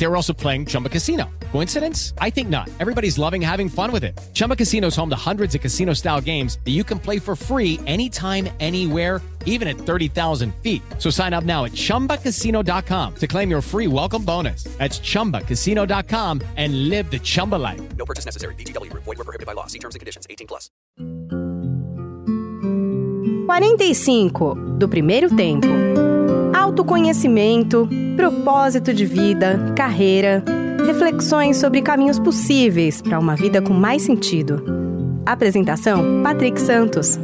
They were also playing Chumba Casino. Coincidence? I think not. Everybody's loving having fun with it. Chumba Casino is home to hundreds of casino style games that you can play for free anytime, anywhere, even at 30,000 feet. So sign up now at chumbacasino.com to claim your free welcome bonus. That's chumbacasino.com and live the Chumba life. No purchase necessary. VGW Group. Void were prohibited by law. See terms and conditions. 18 plus. 45 do primeiro tempo. Autoconhecimento, propósito de vida, carreira, reflexões sobre caminhos possíveis para uma vida com mais sentido. Apresentação: Patrick Santos.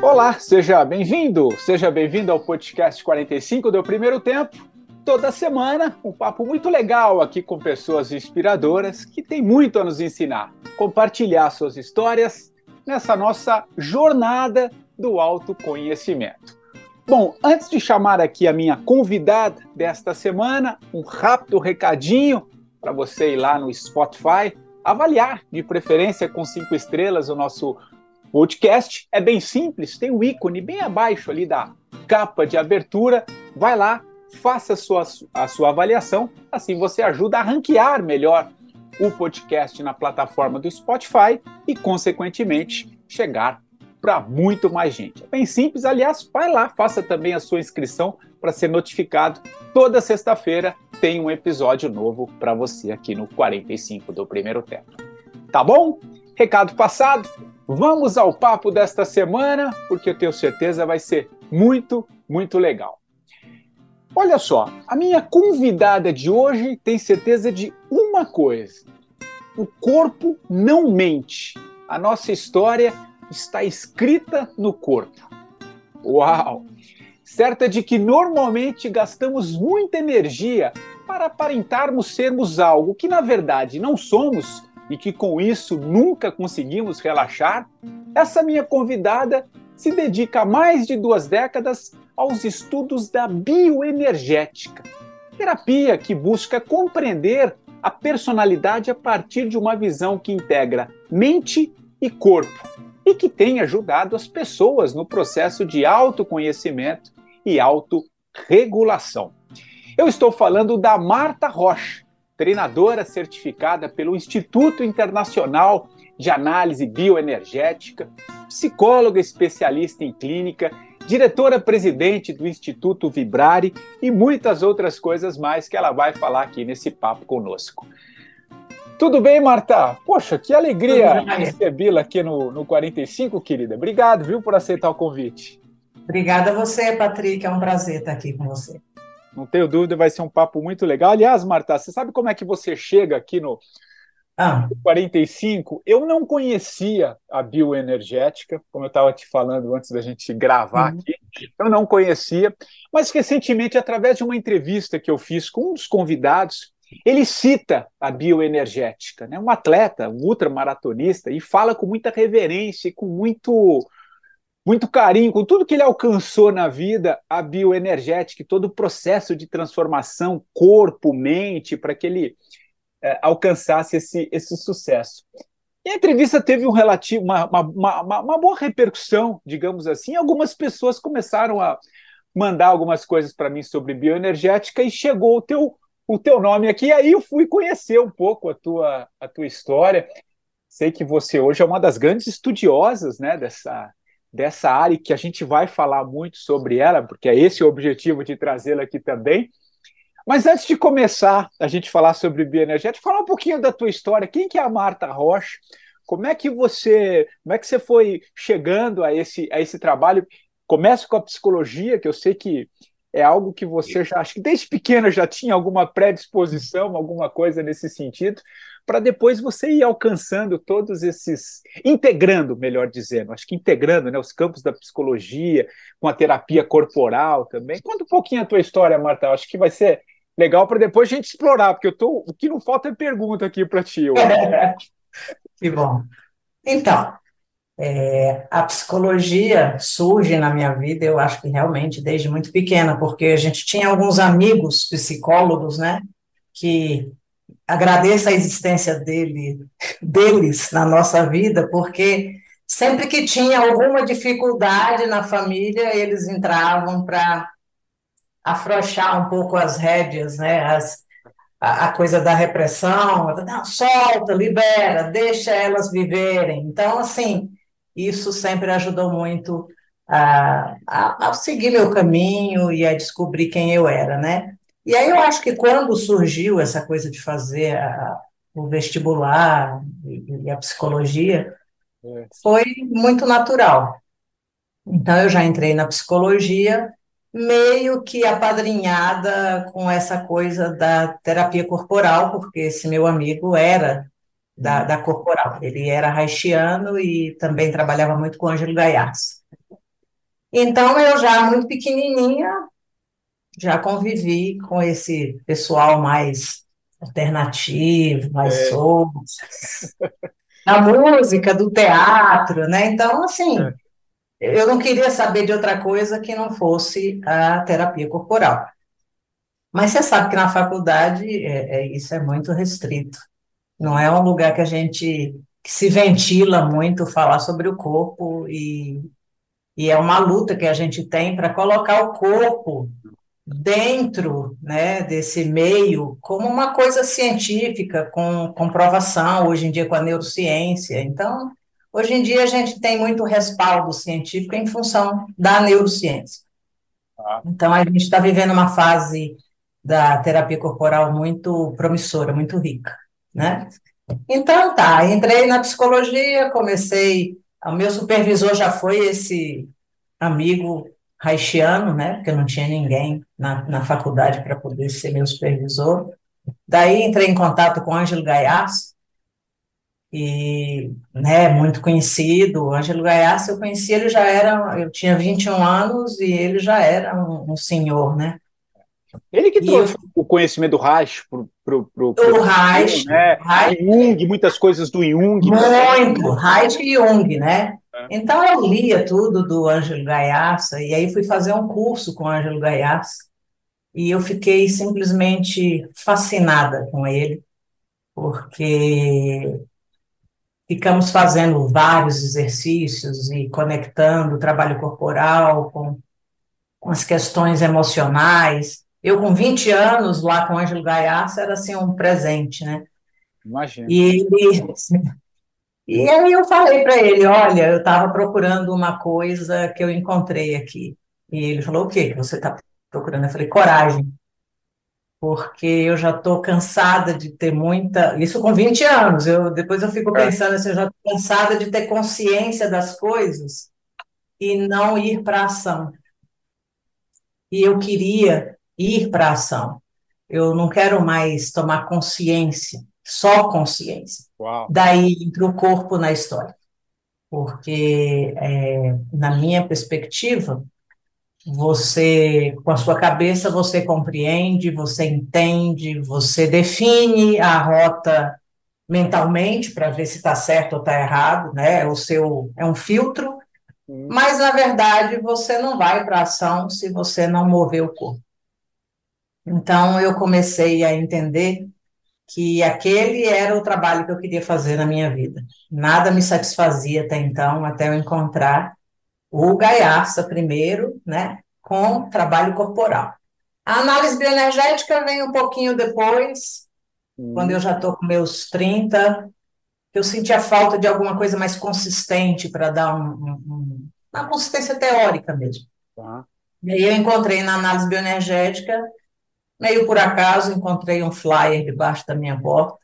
Olá, seja bem-vindo, seja bem-vindo ao podcast 45 do Primeiro Tempo. Toda semana, um papo muito legal aqui com pessoas inspiradoras que têm muito a nos ensinar, compartilhar suas histórias nessa nossa jornada do autoconhecimento. Bom, antes de chamar aqui a minha convidada desta semana, um rápido recadinho para você ir lá no Spotify, avaliar de preferência com cinco estrelas o nosso podcast. É bem simples, tem o um ícone bem abaixo ali da capa de abertura. Vai lá, faça a sua, a sua avaliação, assim você ajuda a ranquear melhor o podcast na plataforma do Spotify e, consequentemente, chegar para muito mais gente. É bem simples, aliás, vai lá, faça também a sua inscrição para ser notificado. Toda sexta-feira tem um episódio novo para você aqui no 45 do primeiro tempo. Tá bom? Recado passado. Vamos ao papo desta semana, porque eu tenho certeza vai ser muito, muito legal. Olha só, a minha convidada de hoje tem certeza de uma coisa: o corpo não mente. A nossa história está escrita no corpo. Uau! Certa de que normalmente gastamos muita energia para aparentarmos sermos algo que na verdade não somos e que com isso nunca conseguimos relaxar, essa minha convidada se dedica há mais de duas décadas aos estudos da bioenergética, terapia que busca compreender a personalidade a partir de uma visão que integra mente e corpo e que tem ajudado as pessoas no processo de autoconhecimento e autorregulação. Eu estou falando da Marta Rocha, treinadora certificada pelo Instituto Internacional de Análise Bioenergética, psicóloga especialista em clínica, diretora-presidente do Instituto Vibrare e muitas outras coisas mais que ela vai falar aqui nesse papo conosco. Tudo bem, Marta? Poxa, que alegria recebê-la aqui no, no 45, querida. Obrigado, viu, por aceitar o convite. Obrigada a você, Patrick. É um prazer estar aqui com você. Não tenho dúvida, vai ser um papo muito legal. Aliás, Marta, você sabe como é que você chega aqui no ah. 45? Eu não conhecia a bioenergética, como eu estava te falando antes da gente gravar uhum. aqui. Eu não conhecia, mas recentemente, através de uma entrevista que eu fiz com um dos convidados, ele cita a bioenergética, né? um atleta, um ultramaratonista, e fala com muita reverência e com muito, muito carinho, com tudo que ele alcançou na vida, a bioenergética, todo o processo de transformação corpo, mente, para que ele é, alcançasse esse, esse sucesso. E a entrevista teve um relativo, uma, uma, uma, uma boa repercussão, digamos assim. Algumas pessoas começaram a mandar algumas coisas para mim sobre bioenergética e chegou o teu o teu nome aqui. Aí eu fui conhecer um pouco a tua, a tua história. Sei que você hoje é uma das grandes estudiosas né, dessa, dessa área que a gente vai falar muito sobre ela, porque é esse o objetivo de trazê-la aqui também. Mas antes de começar a gente falar sobre bioenergética, falar um pouquinho da tua história. Quem que é a Marta Rocha? Como é que você, como é que você foi chegando a esse, a esse trabalho? Começa com a psicologia, que eu sei que é algo que você já, acho que desde pequena já tinha alguma predisposição, alguma coisa nesse sentido. para depois você ir alcançando todos esses, integrando, melhor dizendo, acho que integrando né, os campos da psicologia com a terapia corporal também. Conta um pouquinho a tua história, Marta, acho que vai ser legal para depois a gente explorar, porque eu tô, o que não falta é pergunta aqui para ti. que bom. Então, é, a psicologia surge na minha vida, eu acho que realmente desde muito pequena, porque a gente tinha alguns amigos psicólogos, né, que agradeço a existência dele, deles na nossa vida, porque sempre que tinha alguma dificuldade na família, eles entravam para afrouxar um pouco as rédeas, né, as, a, a coisa da repressão, não, solta, libera, deixa elas viverem. Então, assim, isso sempre ajudou muito a, a, a, seguir meu caminho e a descobrir quem eu era, né? E aí eu acho que quando surgiu essa coisa de fazer a, o vestibular e, e a psicologia, é. foi muito natural. Então eu já entrei na psicologia meio que apadrinhada com essa coisa da terapia corporal, porque esse meu amigo era da, da corporal. Ele era haitiano e também trabalhava muito com Ângelo Gaiás. Então, eu já muito pequenininha, já convivi com esse pessoal mais alternativo, mais é. solto, da música, do teatro, né? Então, assim, é. eu não queria saber de outra coisa que não fosse a terapia corporal. Mas você sabe que na faculdade é, é isso é muito restrito. Não é um lugar que a gente que se ventila muito falar sobre o corpo e, e é uma luta que a gente tem para colocar o corpo dentro né, desse meio como uma coisa científica, com comprovação, hoje em dia com a neurociência. Então, hoje em dia a gente tem muito respaldo científico em função da neurociência. Então, a gente está vivendo uma fase da terapia corporal muito promissora, muito rica né? Então tá, entrei na psicologia, comecei, o meu supervisor já foi esse amigo haitiano, né? Porque não tinha ninguém na, na faculdade para poder ser meu supervisor. Daí entrei em contato com o Ângelo Gaiás, e, né, muito conhecido, o Ângelo Gaiás, eu conheci, ele já era, eu tinha 21 anos e ele já era um, um senhor, né? Ele que trouxe eu... o conhecimento do Reich pro, pro, pro, pro o Reich, né? Reich. Jung, muitas coisas do Jung. Muito, Reich e Jung, né? É. Então eu lia tudo do Ângelo Gaiaça e aí fui fazer um curso com o Ângelo Gaiaça e eu fiquei simplesmente fascinada com ele, porque ficamos fazendo vários exercícios e conectando o trabalho corporal com, com as questões emocionais, eu, com 20 anos, lá com o Ângelo Gaiaça, era assim um presente, né? Imagina. E ele. E aí eu falei para ele, olha, eu estava procurando uma coisa que eu encontrei aqui. E ele falou, o que você está procurando? Eu falei, coragem. Porque eu já estou cansada de ter muita... Isso com 20 anos. Eu, depois eu fico é. pensando assim, eu já estou cansada de ter consciência das coisas e não ir para a ação. E eu queria ir para a ação. Eu não quero mais tomar consciência, só consciência. Uau. Daí entra o corpo na história. Porque, é, na minha perspectiva, você, com a sua cabeça, você compreende, você entende, você define a rota mentalmente para ver se está certo ou está errado, né? O seu é um filtro, hum. mas na verdade você não vai para a ação se você não mover o corpo. Então, eu comecei a entender que aquele era o trabalho que eu queria fazer na minha vida. Nada me satisfazia até então, até eu encontrar o Gaiaça primeiro, né, com trabalho corporal. A análise bioenergética vem um pouquinho depois, hum. quando eu já estou com meus 30, eu sentia falta de alguma coisa mais consistente para dar um, um, uma consistência teórica mesmo. Tá. E aí eu encontrei na análise bioenergética Meio por acaso, encontrei um flyer debaixo da minha porta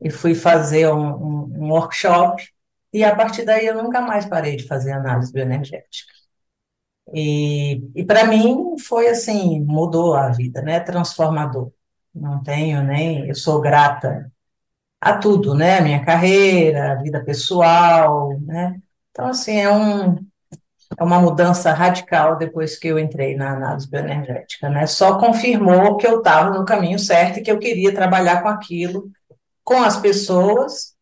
e fui fazer um, um, um workshop. E a partir daí eu nunca mais parei de fazer análise bioenergética. E, e para mim foi assim, mudou a vida, né? Transformador. Não tenho nem, eu sou grata a tudo, né? Minha carreira, vida pessoal, né? Então, assim, é um, é uma mudança radical depois que eu entrei na análise bioenergética, né? Só confirmou que eu estava no caminho certo e que eu queria trabalhar com aquilo, com as pessoas,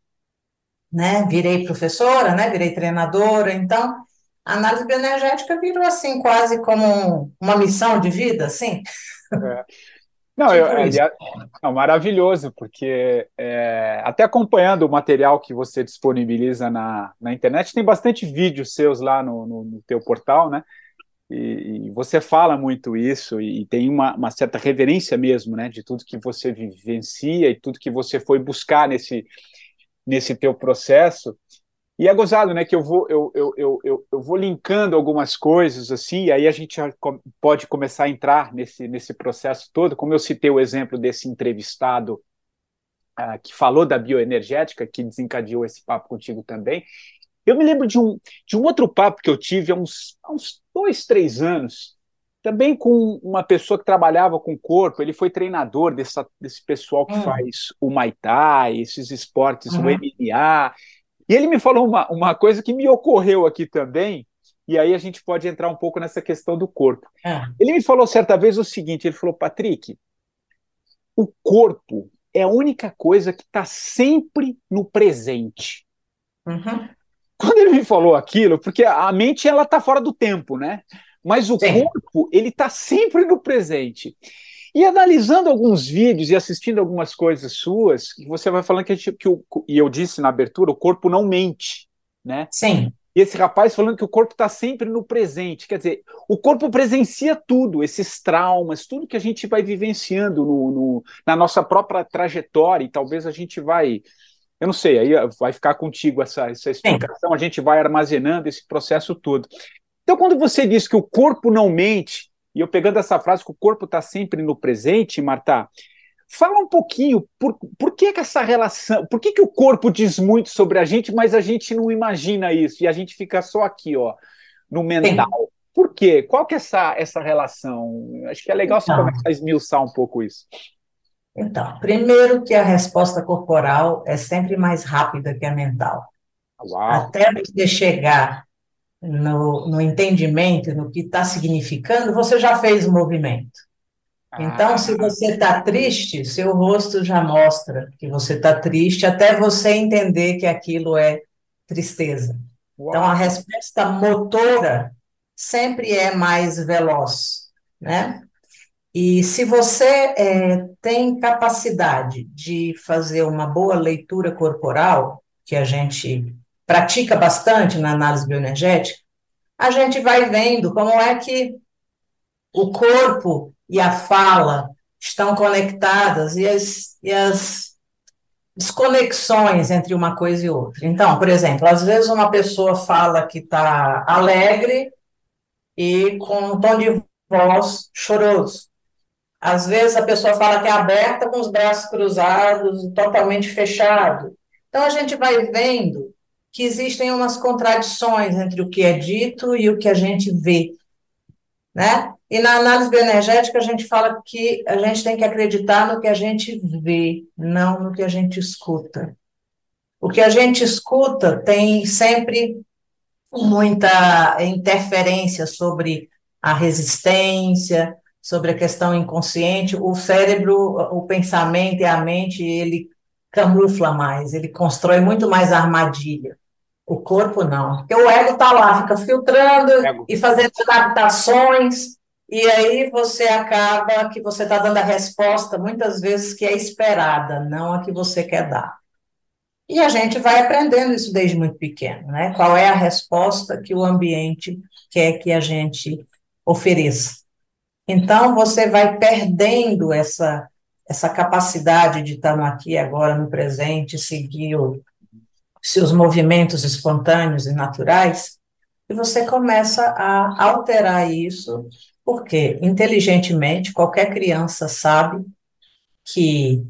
né? Virei professora, né? Virei treinadora, então a análise bioenergética virou assim quase como uma missão de vida, assim. É. Não, eu, aliás, não, maravilhoso, porque é, até acompanhando o material que você disponibiliza na, na internet, tem bastante vídeos seus lá no, no, no teu portal, né? E, e, você fala muito isso e, e tem uma, uma, certa reverência mesmo, né? De tudo que você vivencia e tudo que você foi buscar nesse, nesse teu processo. E é gozado, né? Que eu vou, eu, eu, eu, eu, eu vou linkando algumas coisas assim, e aí a gente pode começar a entrar nesse, nesse processo todo. Como eu citei o exemplo desse entrevistado uh, que falou da bioenergética, que desencadeou esse papo contigo também. Eu me lembro de um, de um outro papo que eu tive há uns, há uns dois, três anos, também com uma pessoa que trabalhava com o corpo, ele foi treinador dessa, desse pessoal que hum. faz o Muay Thai, esses esportes, uhum. o MMA, e ele me falou uma, uma coisa que me ocorreu aqui também, e aí a gente pode entrar um pouco nessa questão do corpo. É. Ele me falou certa vez o seguinte: ele falou, Patrick, o corpo é a única coisa que está sempre no presente. Uhum. Quando ele me falou aquilo, porque a mente ela está fora do tempo, né? Mas o Sim. corpo ele está sempre no presente. E analisando alguns vídeos e assistindo algumas coisas suas, você vai falando que, a gente, que o, e eu disse na abertura, o corpo não mente, né? Sim. E esse rapaz falando que o corpo está sempre no presente, quer dizer, o corpo presencia tudo, esses traumas, tudo que a gente vai vivenciando no, no, na nossa própria trajetória, e talvez a gente vai, eu não sei, aí vai ficar contigo essa, essa explicação, Sim. a gente vai armazenando esse processo todo. Então, quando você diz que o corpo não mente, e eu pegando essa frase que o corpo está sempre no presente, Marta, fala um pouquinho, por, por que, que essa relação, por que, que o corpo diz muito sobre a gente, mas a gente não imagina isso, e a gente fica só aqui, ó, no mental. Sim. Por quê? Qual que é essa, essa relação? Acho que é legal então, você começar a esmiuçar um pouco isso. Então, primeiro que a resposta corporal é sempre mais rápida que a mental. Uau. Até você chegar no, no entendimento, no que está significando, você já fez o movimento. Então, se ah. você está triste, seu rosto já mostra que você está triste, até você entender que aquilo é tristeza. Uau. Então, a resposta motora sempre é mais veloz, né? E se você é, tem capacidade de fazer uma boa leitura corporal, que a gente pratica bastante na análise bioenergética, a gente vai vendo como é que o corpo e a fala estão conectadas e as, e as desconexões entre uma coisa e outra. Então, por exemplo, às vezes uma pessoa fala que está alegre e com um tom de voz choroso. Às vezes a pessoa fala que é aberta com os braços cruzados, totalmente fechado. Então a gente vai vendo que existem umas contradições entre o que é dito e o que a gente vê, né? E na análise bioenergética a gente fala que a gente tem que acreditar no que a gente vê, não no que a gente escuta. O que a gente escuta tem sempre muita interferência sobre a resistência, sobre a questão inconsciente. O cérebro, o pensamento e a mente, ele camufla mais, ele constrói muito mais armadilha. O corpo não. Porque o ego está lá, fica filtrando ego. e fazendo adaptações, e aí você acaba que você está dando a resposta, muitas vezes, que é esperada, não a que você quer dar. E a gente vai aprendendo isso desde muito pequeno, né? Qual é a resposta que o ambiente quer que a gente ofereça. Então, você vai perdendo essa, essa capacidade de estar no aqui agora, no presente, seguir o, seus movimentos espontâneos e naturais, e você começa a alterar isso, porque inteligentemente qualquer criança sabe que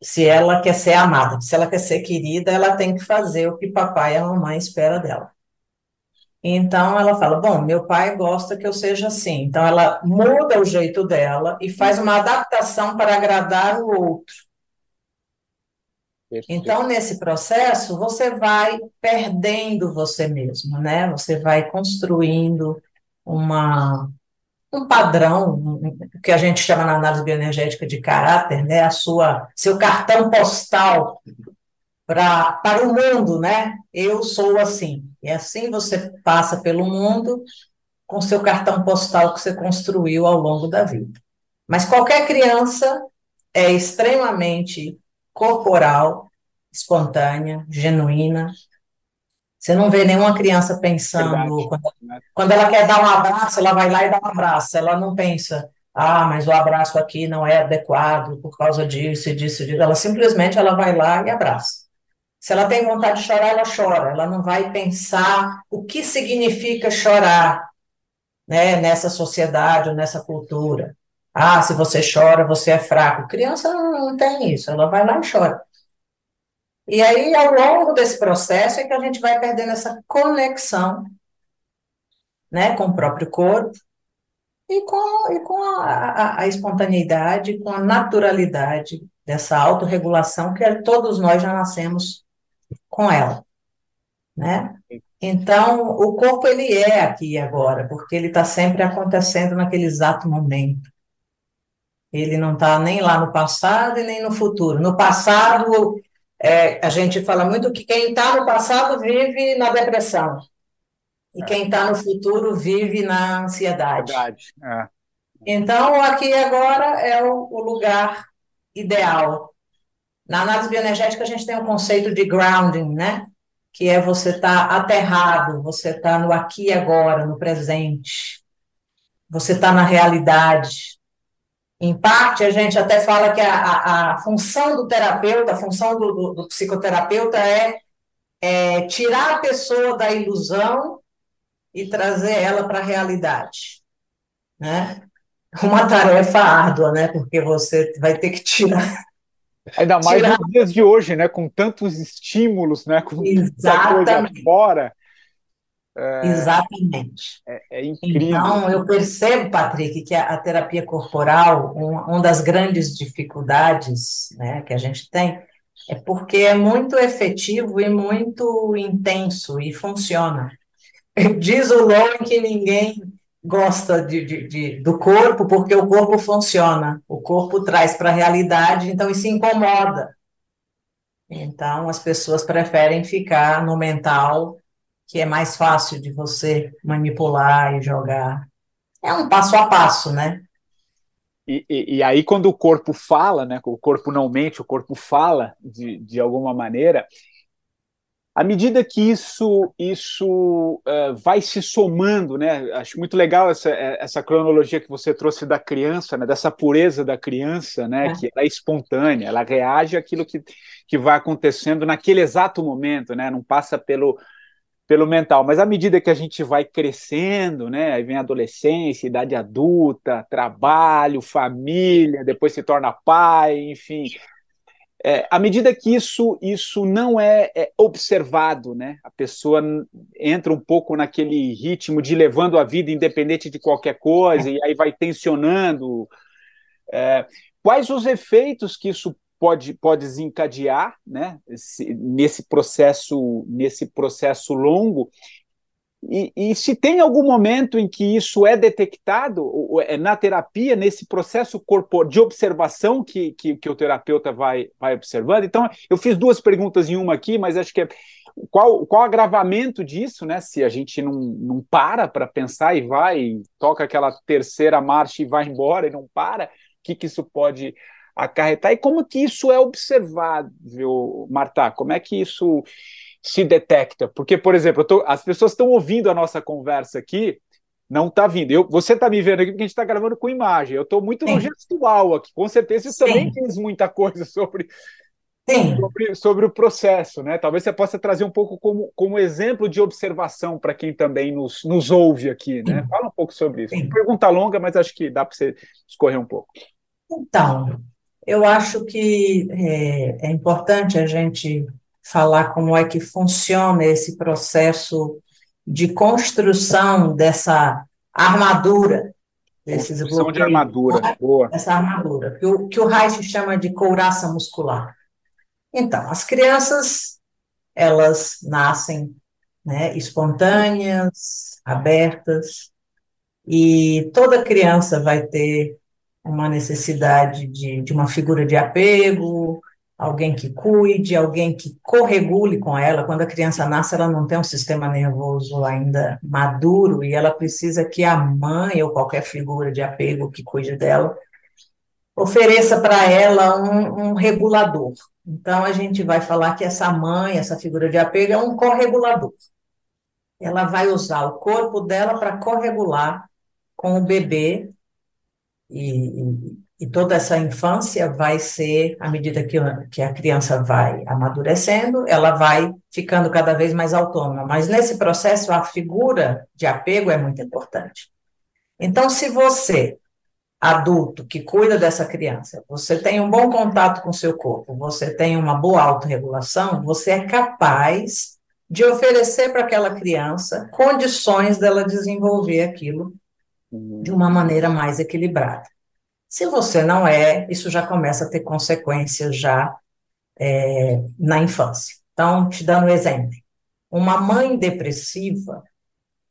se ela quer ser amada, se ela quer ser querida, ela tem que fazer o que papai e a mamãe espera dela. Então ela fala: Bom, meu pai gosta que eu seja assim. Então ela muda o jeito dela e faz uma adaptação para agradar o outro. Então, nesse processo, você vai perdendo você mesmo, né? Você vai construindo uma, um padrão, que a gente chama na análise bioenergética de caráter, né? A sua, seu cartão postal para para o mundo, né? Eu sou assim. E assim você passa pelo mundo com seu cartão postal que você construiu ao longo da vida. Mas qualquer criança é extremamente corporal, espontânea, genuína. Você não vê nenhuma criança pensando, quando, quando ela quer dar um abraço, ela vai lá e dá um abraço. Ela não pensa, ah, mas o abraço aqui não é adequado por causa disso e disso disso. Ela simplesmente ela vai lá e abraça. Se ela tem vontade de chorar, ela chora. Ela não vai pensar o que significa chorar, né, nessa sociedade ou nessa cultura. Ah, se você chora, você é fraco. Criança não tem isso, ela vai lá e chora. E aí, ao longo desse processo, é que a gente vai perdendo essa conexão né, com o próprio corpo e com, e com a, a, a espontaneidade, com a naturalidade dessa autorregulação que todos nós já nascemos com ela, né? Então, o corpo, ele é aqui agora, porque ele está sempre acontecendo naquele exato momento. Ele não está nem lá no passado e nem no futuro. No passado, é, a gente fala muito que quem está no passado vive na depressão. E quem está no futuro vive na ansiedade. É. Então, aqui e agora é o, o lugar ideal. Na análise bioenergética, a gente tem o um conceito de grounding, né? Que é você estar tá aterrado, você está no aqui e agora, no presente. Você está na realidade. Em parte, a gente até fala que a, a, a função do terapeuta, a função do, do, do psicoterapeuta é, é, tirar a pessoa da ilusão e trazer ela para a realidade, né? Uma tarefa árdua, né? Porque você vai ter que tirar Ainda mais tirar... nos dias de hoje, né? Com tantos estímulos, né? Com Exatamente. tanta coisa fora. É, Exatamente. É, é, incrível. Então, eu percebo, Patrick, que a, a terapia corporal, um, uma das grandes dificuldades né, que a gente tem, é porque é muito efetivo e muito intenso e funciona. Diz o Lowen que ninguém gosta de, de, de, do corpo porque o corpo funciona, o corpo traz para a realidade, então isso incomoda. Então, as pessoas preferem ficar no mental que é mais fácil de você manipular e jogar. É um passo a passo, né? E, e, e, aí, quando o corpo fala, né, o corpo não mente, o corpo fala de, de alguma maneira, à medida que isso, isso uh, vai se somando, né, acho muito legal essa, essa cronologia que você trouxe da criança, né, dessa pureza da criança, né, é. que ela é espontânea, ela reage àquilo que, que vai acontecendo naquele exato momento, né, não passa pelo pelo mental. Mas à medida que a gente vai crescendo, né, aí vem adolescência, idade adulta, trabalho, família, depois se torna pai, enfim. É, à medida que isso, isso não é, é, observado, né, a pessoa entra um pouco naquele ritmo de levando a vida independente de qualquer coisa, e aí vai tensionando. É, quais os efeitos que isso pode, pode desencadear né, esse, nesse processo nesse processo longo e, e, se tem algum momento em que isso é detectado é na terapia nesse processo corporal de observação que, que, que, o terapeuta vai, vai observando então eu fiz duas perguntas em uma aqui mas acho que é qual, qual agravamento disso, né? Se a gente não, não para para pensar e vai, toca aquela terceira marcha e vai embora e não para, o que, que isso pode acarretar e como que isso é observável, Marta? Como é que isso se detecta? Porque, por exemplo, tô, as pessoas estão ouvindo a nossa conversa aqui, não está vindo. Eu, você está me vendo aqui porque a gente está gravando com imagem. Eu estou muito Sim. no gestual aqui. Com certeza isso Sim. também diz muita coisa sobre, sobre, sobre, o processo, né? Talvez você possa trazer um pouco como, como exemplo de observação para quem também nos, nos ouve aqui, né? Sim. Fala um pouco sobre isso. Pergunta longa, mas acho que dá para você escorrer um pouco. Então, eu acho que é, é importante a gente falar como é que funciona esse processo de construção dessa armadura desses bloqueios. de armadura, boa. Essa armadura, que o, que o Reich chama de couraça muscular. Então, as crianças, elas nascem, né, espontâneas, abertas, e toda criança vai ter uma necessidade de, de uma figura de apego, alguém que cuide, alguém que corregule com ela. Quando a criança nasce, ela não tem um sistema nervoso ainda maduro e ela precisa que a mãe ou qualquer figura de apego que cuide dela ofereça para ela um, um, regulador. Então, a gente vai falar que essa mãe, essa figura de apego, é um corregulador. Ela vai usar o corpo dela para corregular com o bebê e, e, toda essa infância vai ser, à medida que, que a criança vai amadurecendo, ela vai ficando cada vez mais autônoma. Mas nesse processo, a figura de apego é muito importante. Então, se você adulto que cuida dessa criança, você tem um bom contato com seu corpo, você tem uma boa autorregulação, você é capaz de oferecer para aquela criança condições dela desenvolver aquilo. De uma maneira mais equilibrada. Se você não é, isso já começa a ter consequências já é, na infância. Então, te dando um exemplo, uma mãe depressiva,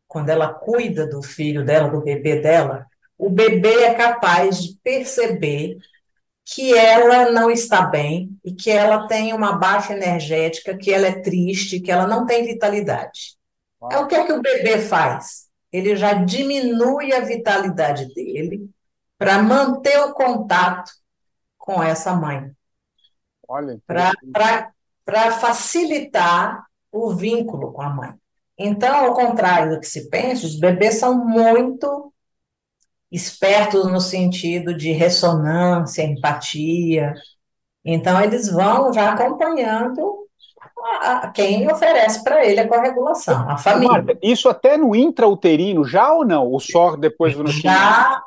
quando ela cuida do filho dela, do bebê dela, o bebê é capaz de perceber que ela não está bem e que ela tem uma baixa energética, que ela é triste, que ela não tem vitalidade. É o que é que o bebê faz? Ele já diminui a vitalidade dele para manter o contato com essa mãe. Olha. Para facilitar o vínculo com a mãe. Então, ao contrário do que se pensa, os bebês são muito espertos no sentido de ressonância, empatia. Então, eles vão já acompanhando a, a quem oferece para ele a corregulação, a família. Marta, isso até no intrauterino, já ou não? Ou só depois do nascimento? Já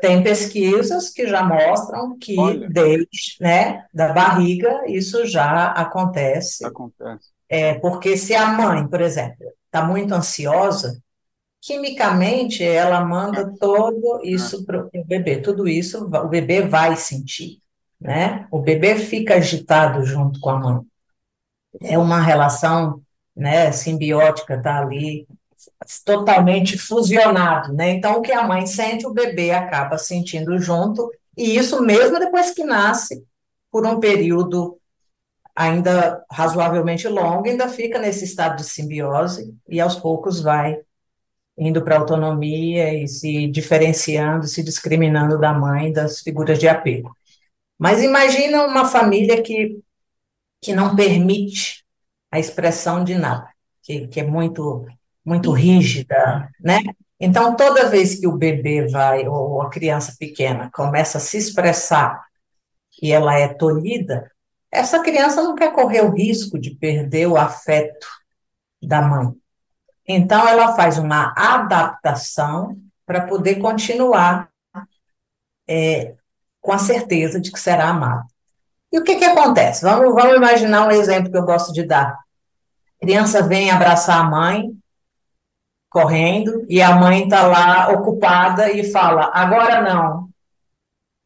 tem pesquisas que já mostram que Olha. desde né, da barriga isso já acontece. Acontece. É, porque se a mãe, por exemplo, está muito ansiosa, quimicamente ela manda todo isso para o bebê, tudo isso o bebê vai sentir, né? O bebê fica agitado junto com a mãe. É uma relação, né, simbiótica, tá ali totalmente fusionado, né? Então o que a mãe sente, o bebê acaba sentindo junto, e isso mesmo depois que nasce, por um período ainda razoavelmente longo, ainda fica nesse estado de simbiose e aos poucos vai indo para autonomia e se diferenciando, se discriminando da mãe, das figuras de apego. Mas imagina uma família que, que não permite a expressão de nada, que, que é muito, muito rígida, né? Então, toda vez que o bebê vai, ou a criança pequena, começa a se expressar e ela é tolhida, essa criança não quer correr o risco de perder o afeto da mãe. Então, ela faz uma adaptação para poder continuar é, com a certeza de que será amada. E o que, que acontece? Vamos, vamos imaginar um exemplo que eu gosto de dar. A criança vem abraçar a mãe, correndo, e a mãe está lá ocupada e fala: agora não.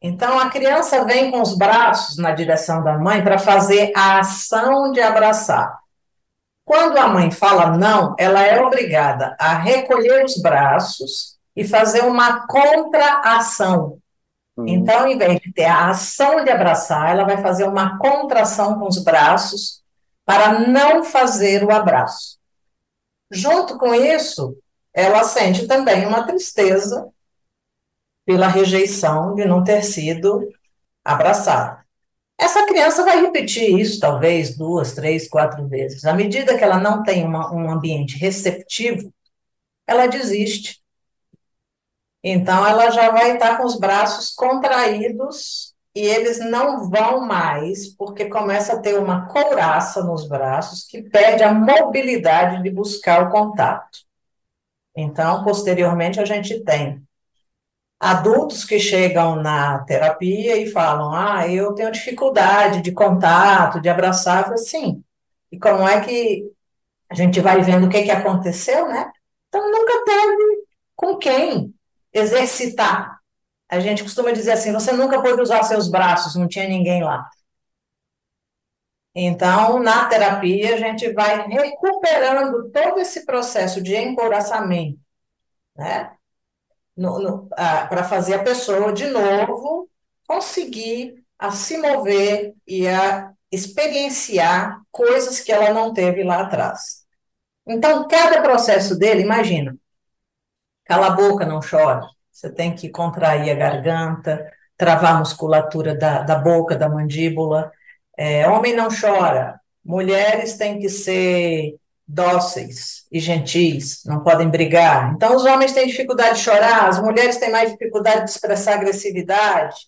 Então, a criança vem com os braços na direção da mãe para fazer a ação de abraçar. Quando a mãe fala não, ela é obrigada a recolher os braços e fazer uma contra-ação. Uhum. Então, ao invés de ter a ação de abraçar, ela vai fazer uma contração com os braços para não fazer o abraço. Junto com isso, ela sente também uma tristeza pela rejeição de não ter sido abraçada. Essa criança vai repetir isso talvez duas, três, quatro vezes. À medida que ela não tem uma, um ambiente receptivo, ela desiste. Então, ela já vai estar com os braços contraídos e eles não vão mais, porque começa a ter uma couraça nos braços que perde a mobilidade de buscar o contato. Então, posteriormente, a gente tem adultos que chegam na terapia e falam: Ah, eu tenho dificuldade de contato, de abraçar. Sim. E como é que a gente vai vendo o que, que aconteceu, né? Então, nunca teve com quem exercitar. A gente costuma dizer assim: você nunca pôde usar seus braços, não tinha ninguém lá. Então, na terapia, a gente vai recuperando todo esse processo de encoraçamento, né? Para fazer a pessoa, de novo, conseguir a se mover e a experienciar coisas que ela não teve lá atrás. Então, cada processo dele, imagina, cala a boca, não chora. Você tem que contrair a garganta, travar a musculatura da, da boca, da mandíbula. É, homem não chora. Mulheres têm que ser dóceis e gentis, não podem brigar. Então, os homens têm dificuldade de chorar, as mulheres têm mais dificuldade de expressar agressividade.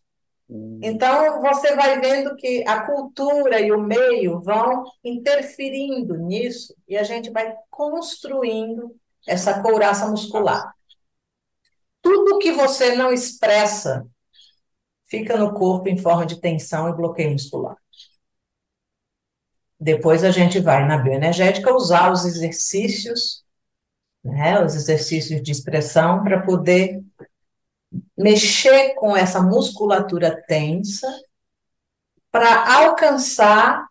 Hum. Então, você vai vendo que a cultura e o meio vão interferindo nisso e a gente vai construindo essa couraça muscular. Tudo que você não expressa fica no corpo em forma de tensão e bloqueio muscular. Depois a gente vai na bioenergética usar os exercícios, né, os exercícios de expressão para poder mexer com essa musculatura tensa para alcançar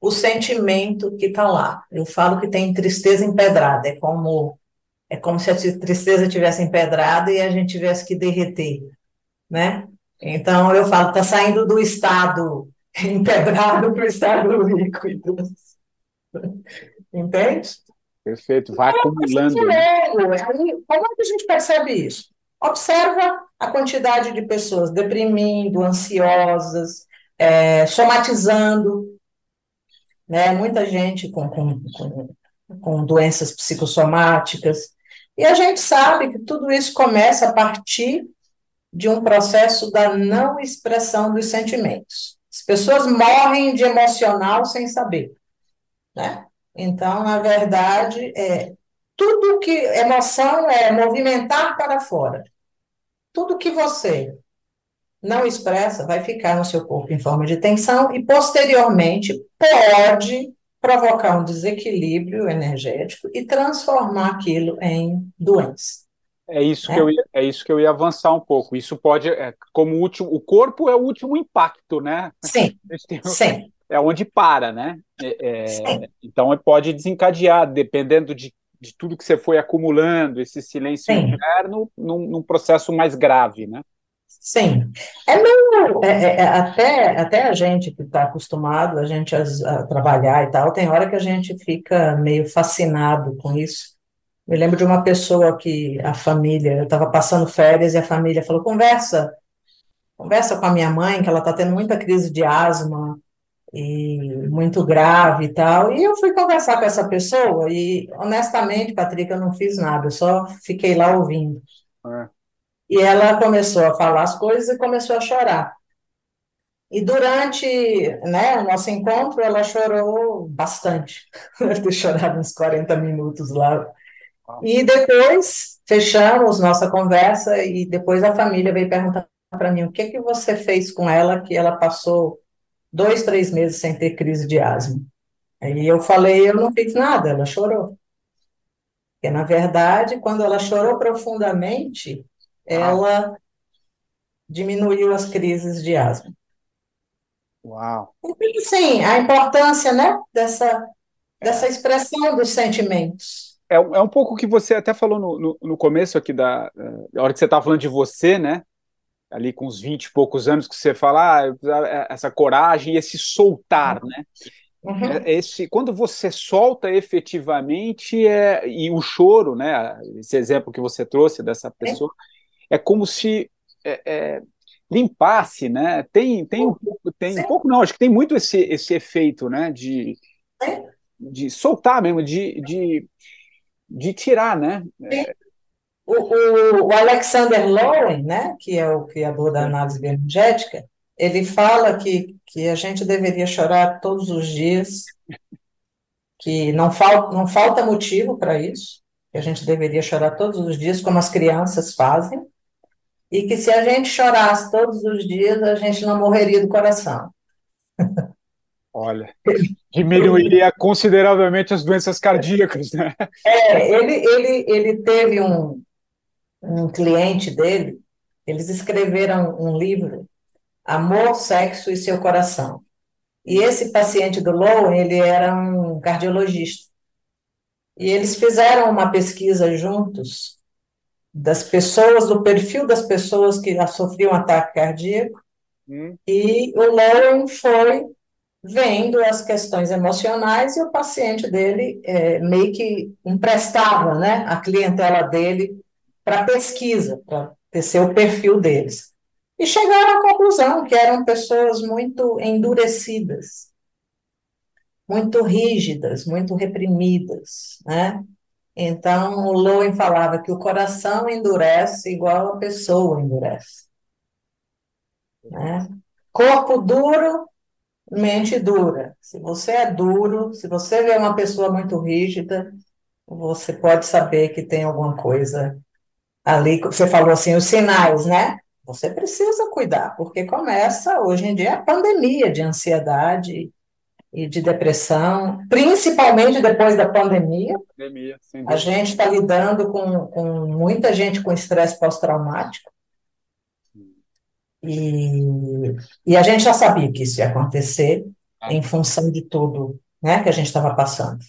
o sentimento que está lá. Eu falo que tem tristeza empedrada, é como é como se a tristeza tivesse empedrada e a gente tivesse que derreter, né? Então eu falo, está saindo do estado empedrado para o estado líquido. Entende? Perfeito, vai acumulando. Né? Como é que a gente percebe isso? Observa a quantidade de pessoas deprimindo, ansiosas, é, somatizando, né? Muita gente com, com, com, com doenças psicossomáticas. E a gente sabe que tudo isso começa a partir de um processo da não expressão dos sentimentos. As pessoas morrem de emocional sem saber, né? Então, na verdade, é tudo que emoção é movimentar para fora. Tudo que você não expressa vai ficar no seu corpo em forma de tensão e posteriormente pode provocar um desequilíbrio energético e transformar aquilo em doença. É isso, é. Que eu ia, é isso que eu ia avançar um pouco. Isso pode, é, como último, o corpo é o último impacto, né? Sim, sim. É onde para, né? É, é então pode desencadear, dependendo de, de tudo que você foi acumulando, esse silêncio sim. interno, num, num processo mais grave, né? Sim, é meio, é, é, é, até, até a gente que está acostumado, a gente a, a, trabalhar e tal, tem hora que a gente fica meio fascinado com isso, me lembro de uma pessoa que a família, eu estava passando férias e a família falou: conversa, conversa com a minha mãe, que ela está tendo muita crise de asma e muito grave e tal. E eu fui conversar com essa pessoa e, honestamente, Patrick, eu não fiz nada, eu só fiquei lá ouvindo. É. E ela começou a falar as coisas e começou a chorar. E durante né, o nosso encontro, ela chorou bastante. Deve ter chorado uns 40 minutos lá e depois fechamos nossa conversa e depois a família veio perguntar para mim o que que você fez com ela que ela passou dois, três meses sem ter crise de asma. Aí eu falei, eu não fiz nada, ela chorou. Porque, na verdade, quando ela chorou profundamente, ela diminuiu as crises de asma. Uau! Então, sim, a importância, né, dessa, dessa expressão dos sentimentos. É, é um pouco o que você até falou no, no, no começo aqui da, da hora que você estava falando de você, né? Ali com os 20 e poucos anos que você fala, ah, é, essa coragem e esse soltar, né? Uhum. É, esse, quando você solta efetivamente é, e o choro, né? Esse exemplo que você trouxe dessa pessoa, é, é como se é, é, limpasse, né? Tem, tem um pouco, tem um pouco não, acho que tem muito esse, esse efeito, né? De, de soltar mesmo, de, de de tirar, né? O, o, o, Alexander Lowen, né, que é o criador da análise bioenergética, ele fala que, que a gente deveria chorar todos os dias, que não, não falta motivo para isso, que a gente deveria chorar todos os dias, como as crianças fazem, e que se a gente chorasse todos os dias, a gente não morreria do coração. Olha, diminuiria consideravelmente as doenças cardíacas, né? É, ele, ele, ele teve um, um cliente dele, eles escreveram um livro, Amor, Sexo e Seu Coração. E esse paciente do Low, ele era um cardiologista. E eles fizeram uma pesquisa juntos das pessoas, do perfil das pessoas que sofriam ataque cardíaco, hum. e o Lowen foi vendo as questões emocionais e o paciente dele é, meio que emprestava né, a clientela dele para pesquisa, para ser o perfil deles. E chegaram à conclusão que eram pessoas muito endurecidas, muito rígidas, muito reprimidas, né? Então, o Lowen falava que o coração endurece igual a pessoa endurece. Né? Corpo duro, mente dura. Se você é duro, se você vê uma pessoa muito rígida, você pode saber que tem alguma coisa ali. Você falou assim, os sinais, né? Você precisa cuidar, porque começa hoje em dia a pandemia de ansiedade e de depressão, principalmente depois da pandemia. pandemia a gente está lidando com, com muita gente com estresse pós-traumático. E, e a gente já sabia que isso ia acontecer ah. em função de tudo né, que a gente estava passando.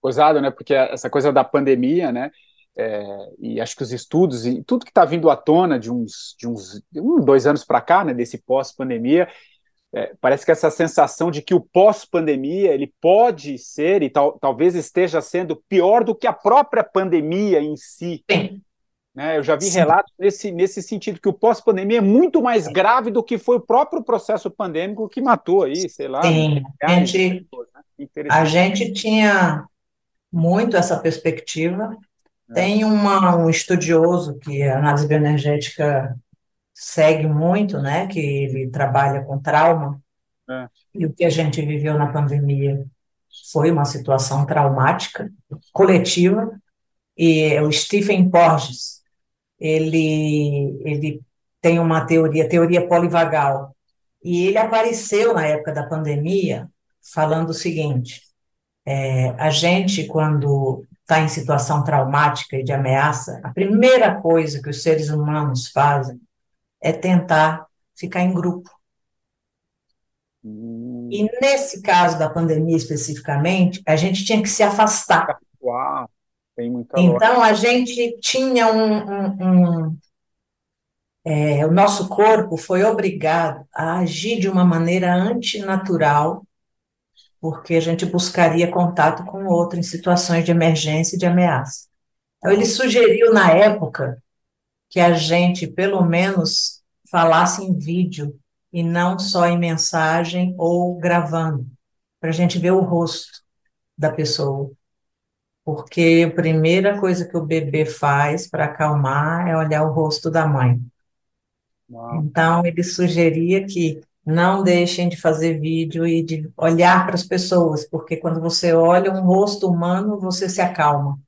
Coisado, né? Porque essa coisa da pandemia, né? É, e acho que os estudos e tudo que está vindo à tona de uns, de uns um, dois anos para cá, né, desse pós-pandemia, é, parece que essa sensação de que o pós-pandemia ele pode ser e tal, talvez esteja sendo pior do que a própria pandemia em si. Sim. Né, eu já vi Sim. relatos nesse, nesse sentido, que o pós-pandemia é muito mais grave do que foi o próprio processo pandêmico que matou aí, sei lá. Sim, a gente, né? a gente tinha muito essa perspectiva, tem uma, um estudioso que a análise bioenergética segue muito, né, que ele trabalha com trauma, é. e o que a gente viveu na pandemia foi uma situação traumática, coletiva, e o Stephen Porges, ele, ele tem uma teoria, teoria polivagal, e ele apareceu na época da pandemia falando o seguinte, é, a gente, quando está em situação traumática e de ameaça, a primeira coisa que os seres humanos fazem é tentar ficar em grupo. Hum. E nesse caso da pandemia especificamente, a gente tinha que se afastar. Uau, tem muita Então a gente tinha um, um, um é, o nosso corpo foi obrigado a agir de uma maneira antinatural porque a gente buscaria contato com o outro em situações de emergência e de ameaça. Então, ele sugeriu na época que a gente, pelo menos, falasse em vídeo e não só em mensagem ou gravando, para a gente ver o rosto da pessoa. Porque a primeira coisa que o bebê faz para acalmar é olhar o rosto da mãe. Uau. Então, ele sugeria que não deixem de fazer vídeo e de olhar para as pessoas, porque quando você olha um rosto humano, você se acalma.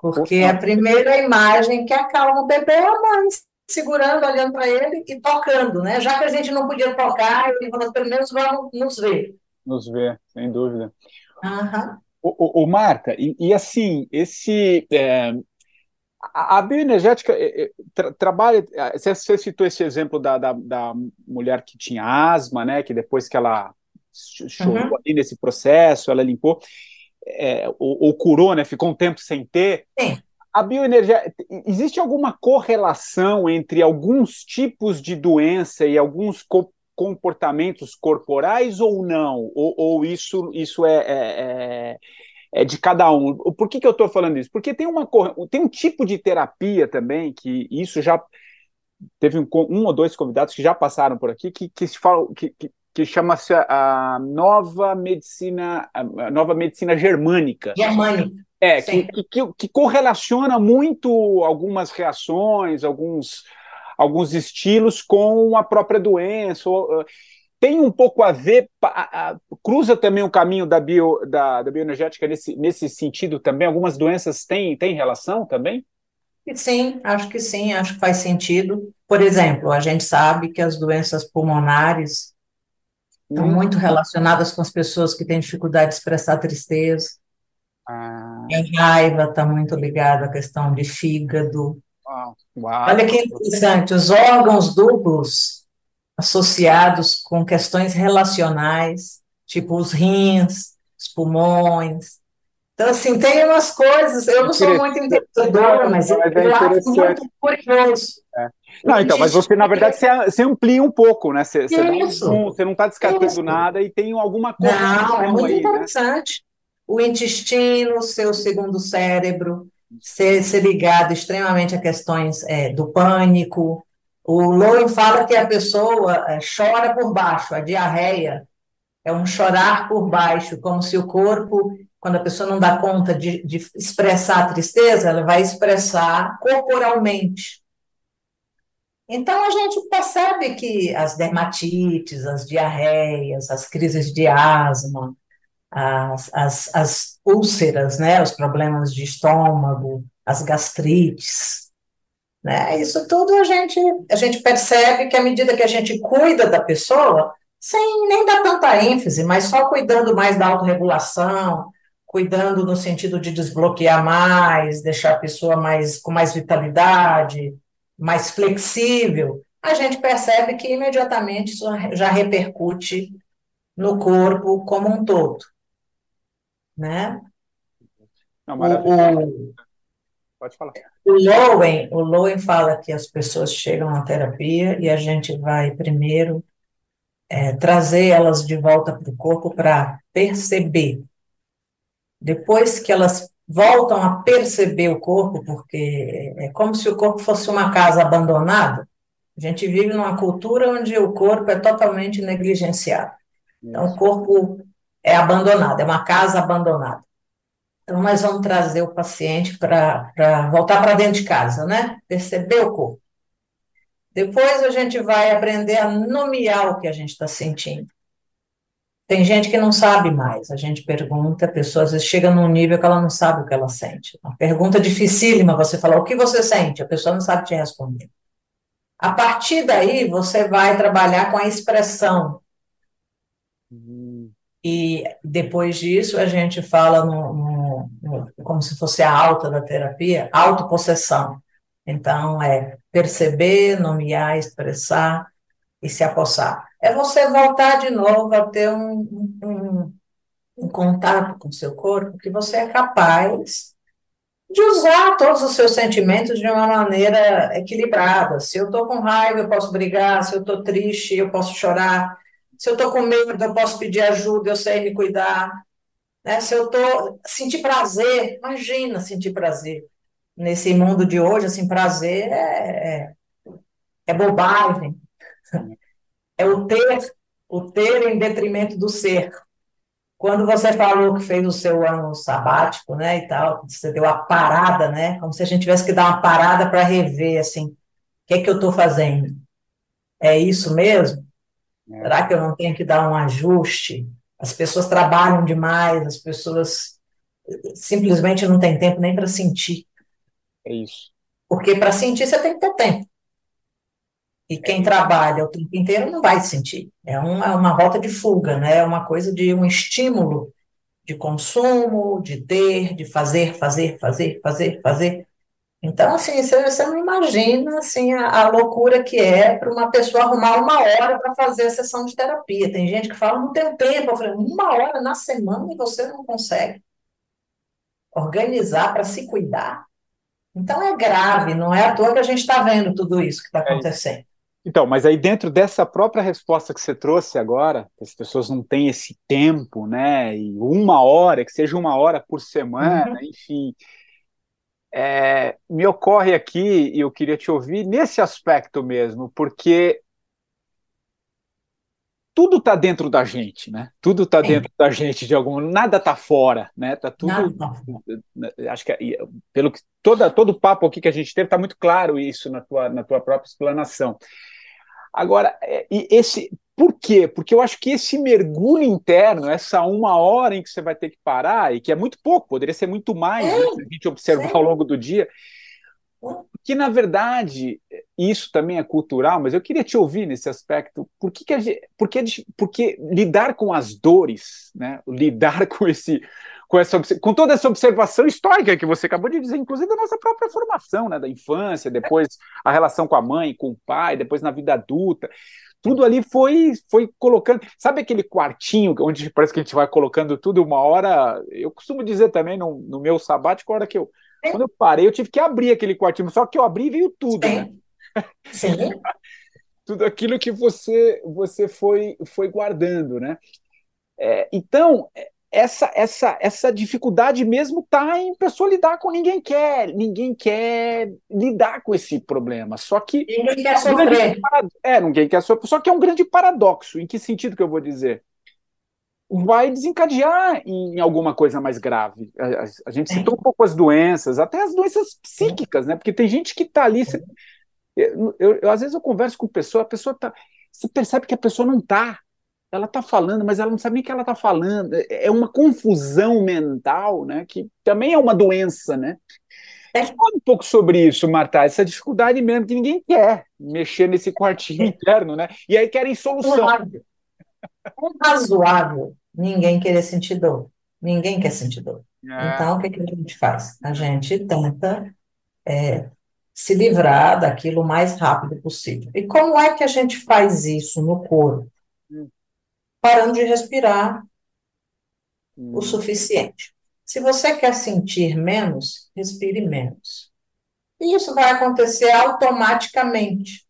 Porque a primeira imagem que acalma o bebê é a mãe segurando, olhando para ele e tocando, né? Já que a gente não podia tocar, ele falou, pelo menos vamos nos ver. Nos ver, sem dúvida. Uhum. O, o, o Marta, e, e, assim, esse é, a, bioenergética é, é, tra, trabalha. Você, você, citou esse exemplo da, da, da, mulher que tinha asma, né? Que depois que ela chorou uhum. ali nesse processo, ela limpou, é, ou, ou, curou, né? Ficou um tempo sem ter. Sim. A bioenergia. Existe alguma correlação entre alguns tipos de doença e alguns co comportamentos corporais ou não? Ou, ou isso, isso é, é, é é, de cada um. Por que, que eu estou falando isso? Porque tem, uma, tem um tipo de terapia também, que isso já teve um, um ou dois convidados que já passaram por aqui, que, que, se fala, que, que, que chama-se a nova medicina, a nova medicina germânica. Germânica. É, que, que, que, correlaciona muito algumas reações, alguns, alguns estilos com a própria doença. Ou, tem um pouco a ver, a, a, cruza também o caminho da, bio, da, da bioenergética nesse, nesse sentido também? Algumas doenças têm, têm relação também? Sim, acho que sim, acho que faz sentido. Por exemplo, a gente sabe que as doenças pulmonares. Estão muito relacionadas com as pessoas que têm dificuldade de expressar tristeza. Ah. A raiva está muito ligada à questão de fígado. Uau. Olha que interessante, os órgãos duplos associados com questões relacionais, tipo os rins, os pulmões. Então, assim, tem umas coisas, eu não sou muito entendedora, mas, mas é eu acho muito curioso. É. Não, então, mas você, na verdade, você, amplia um pouco, né? Você, você não, você não está descartando Isso. nada e tem alguma coisa. Não, é muito aí, né? interessante. Né? O intestino, o seu segundo cérebro, ser, ser ligado extremamente a questões é, do pânico. O Lowen fala que a pessoa é, chora por baixo, a diarreia é um chorar por baixo, como se o corpo, quando a pessoa não dá conta de, de expressar a tristeza, ela vai expressar corporalmente. Então, a gente percebe que as dermatites, as diarreias, as crises de asma, as, as, as úlceras, né, os problemas de estômago, as gastrites, né, isso tudo a gente, a gente percebe que à medida que a gente cuida da pessoa, sem nem dar tanta ênfase, mas só cuidando mais da autorregulação, cuidando no sentido de desbloquear mais, deixar a pessoa mais com mais vitalidade, mais flexível, a gente percebe que imediatamente isso já repercute no corpo como um todo, né? Não. O, Pode falar. O Lowen, o Lowen fala que as pessoas chegam à terapia e a gente vai primeiro é, trazer elas de volta para o corpo para perceber. Depois que elas voltam a perceber o corpo, porque é como se o corpo fosse uma casa abandonada. A gente vive numa cultura onde o corpo é totalmente negligenciado. Então, o corpo é abandonado, é uma casa abandonada. Então, nós vamos trazer o paciente para voltar para dentro de casa, né? Perceber o corpo. Depois a gente vai aprender a nomear o que a gente está sentindo. Tem gente que não sabe mais. A gente pergunta, a pessoa às vezes chega num nível que ela não sabe o que ela sente. Uma pergunta dificílima, você fala, o que você sente? A pessoa não sabe te responder. A partir daí, você vai trabalhar com a expressão. Uhum. E depois disso, a gente fala no, no, no, como se fosse a alta da terapia, autopossessão. Então, é perceber, nomear, expressar e se apossar é você voltar de novo a ter um, um, um contato com o seu corpo que você é capaz de usar todos os seus sentimentos de uma maneira equilibrada. Se eu estou com raiva, eu posso brigar. Se eu estou triste, eu posso chorar. Se eu estou com medo, eu posso pedir ajuda, eu sei me cuidar. Né? Se eu estou... Sentir prazer, imagina sentir prazer. Nesse mundo de hoje, assim, prazer é, é, é bobagem é o ter, o ter em detrimento do ser. Quando você falou que fez o seu ano sabático, né, e tal, você deu a parada, né, como se a gente tivesse que dar uma parada para rever, assim, o que é que eu estou fazendo? É isso mesmo? É. Será que eu não tenho que dar um ajuste? As pessoas trabalham demais, as pessoas simplesmente não têm tempo nem para sentir. É isso. Porque para sentir você tem que ter tempo. E quem trabalha o tempo inteiro não vai sentir. É uma, uma rota de fuga, né? É uma coisa de um estímulo de consumo, de ter, de fazer, fazer, fazer, fazer, fazer. Então, assim, você, não imagina assim, a, a loucura que é para uma pessoa arrumar uma hora para fazer a sessão de terapia. Tem gente que fala, não tenho tempo. Eu falei, uma hora na semana e você não consegue organizar para se cuidar. Então é grave, não é à toa que a gente está vendo tudo isso que está é acontecendo. Então, mas aí dentro dessa própria resposta que você trouxe agora, que as pessoas não têm esse tempo, né? E uma hora, que seja uma hora por semana, uhum. enfim. É, me ocorre aqui, e eu queria te ouvir nesse aspecto mesmo, porque tudo está dentro da gente, né? Tudo está dentro da gente de algum, nada está fora, né? Tá tudo, tá acho que pelo que toda todo o papo aqui que a gente teve está muito claro isso na tua na tua própria explanação. Agora, é, e esse, por quê? Porque eu acho que esse mergulho interno, essa uma hora em que você vai ter que parar, e que é muito pouco, poderia ser muito mais, é, né, se a gente observar sim. ao longo do dia, que na verdade isso também é cultural, mas eu queria te ouvir nesse aspecto. Por que, que a gente, porque, porque lidar com as dores, né, lidar com esse com, essa, com toda essa observação histórica que você acabou de dizer, inclusive da nossa própria formação, né, da infância, depois a relação com a mãe, com o pai, depois na vida adulta, tudo ali foi foi colocando. Sabe aquele quartinho onde parece que a gente vai colocando tudo uma hora? Eu costumo dizer também no, no meu sabático, a hora que eu. Quando eu parei, eu tive que abrir aquele quartinho, só que eu abri e veio tudo, Sim. né? Sim. tudo aquilo que você você foi foi guardando, né? É, então essa essa essa dificuldade mesmo está em pessoa lidar com ninguém quer ninguém quer lidar com esse problema. Só que Ninguém quer é sofrer. é ninguém quer sofrer. Só que é um grande paradoxo. Em que sentido que eu vou dizer? Vai desencadear em alguma coisa mais grave. A, a- a gente citou um pouco as doenças, até as doenças psíquicas, né? Porque tem gente que está ali. você- eu, eu- eu, às vezes eu converso com pessoa, a pessoa tá. Você percebe que a pessoa não está. Ela está falando, mas ela não sabe nem o que ela está falando. É é uma confusão mental, né? Que também é uma doença, né? É. Fala um pouco sobre isso, Marta, essa dificuldade mesmo que ninguém quer mexer nesse quartinho interno, né? E aí querem solução. Um razoável, ninguém querer sentir dor. Ninguém quer sentir dor. É. Então, o que que a gente faz? A gente tenta é, se livrar daquilo o mais rápido possível. E como é que a gente faz isso no corpo? Parando de respirar Hum. o suficiente. Se você quer sentir menos, respire menos. E isso vai acontecer automaticamente.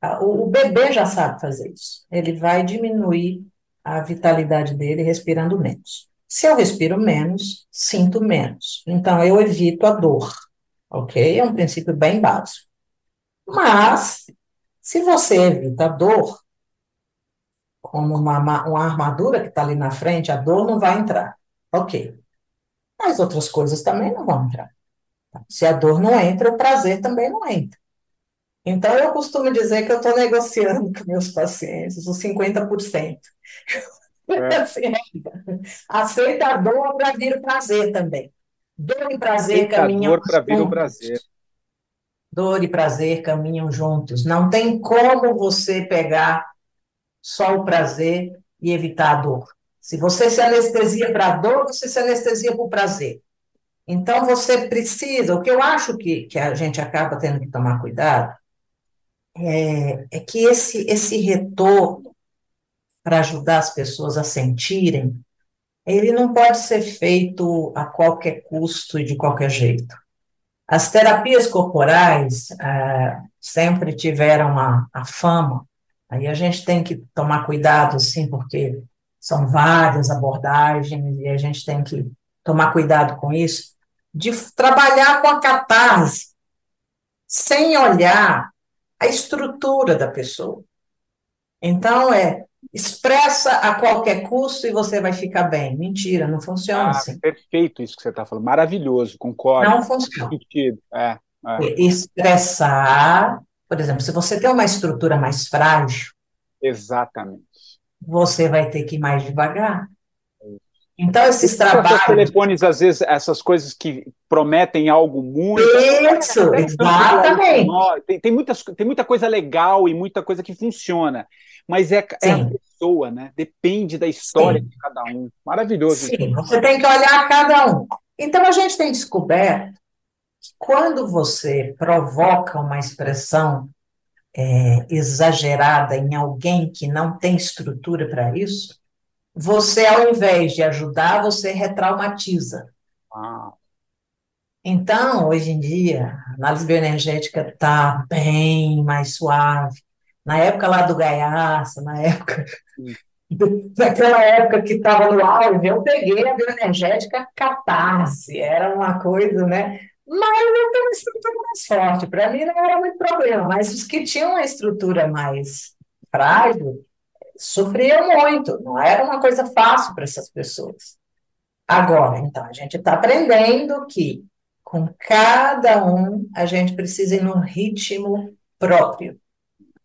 Ah, O o bebê já sabe fazer isso. Ele vai diminuir a vitalidade dele respirando menos. Se eu respiro menos, sinto menos. Então, eu evito a dor. Ok? É um princípio bem básico. Mas, se você evita a dor, como uma, ma- uma armadura que está ali na frente, a dor não vai entrar. Ok. Mas outras coisas também não vão entrar. Se a dor não entra, o prazer também não entra. Então, eu costumo dizer que eu estou negociando com meus pacientes os 50%. É. Assim, aceita a dor para vir o prazer também. Dor e prazer caminham Tentador para vir o prazer. Dor e prazer caminham juntos. Não tem como você pegar só o prazer e evitar a dor. Se você se anestesia para a dor, você se anestesia para o prazer. Então, você precisa, o que eu acho que, que a gente acaba tendo que tomar cuidado é, é que esse, esse retorno para ajudar as pessoas a sentirem, ele não pode ser feito a qualquer custo e de qualquer jeito. As terapias corporais ah, sempre tiveram a, a fama, aí a gente tem que tomar cuidado, sim, porque são várias abordagens e a gente tem que tomar cuidado com isso, de trabalhar com a catarse, sem olhar a estrutura da pessoa. Então, é expressa a qualquer custo e você vai ficar bem. Mentira, não funciona Ah, assim. perfeito isso que você está falando. Maravilhoso, concordo. Não funciona. É, é, Expressar, por exemplo, se você tem uma estrutura mais frágil, exatamente. você vai ter que ir mais devagar. Então, esses trabalhos. telefones, às vezes, essas coisas que prometem algo muito. Isso, exatamente. Tem, tem, muitas, tem muita coisa legal e muita coisa que funciona, mas é, é a pessoa, né? Depende da história Sim. de cada um. Maravilhoso. Sim, você tem que olhar cada um. Então, a gente tem descoberto quando você provoca uma expressão é, exagerada em alguém que não tem estrutura para isso, você, ao invés de ajudar, você retraumatiza. Ah, Então, hoje em dia, a análise bioenergética está bem mais suave. Na época lá do Gaiaça, na época, naquela época que estava no auge, eu peguei a bioenergética catarse, era uma coisa, né? Mas eu tenho uma estrutura mais forte, para mim não era muito problema, mas os que tinham uma estrutura mais frágil sofriam muito, não era uma coisa fácil para essas pessoas. Agora, então, a gente está aprendendo que com cada um a gente precisa ir no ritmo próprio.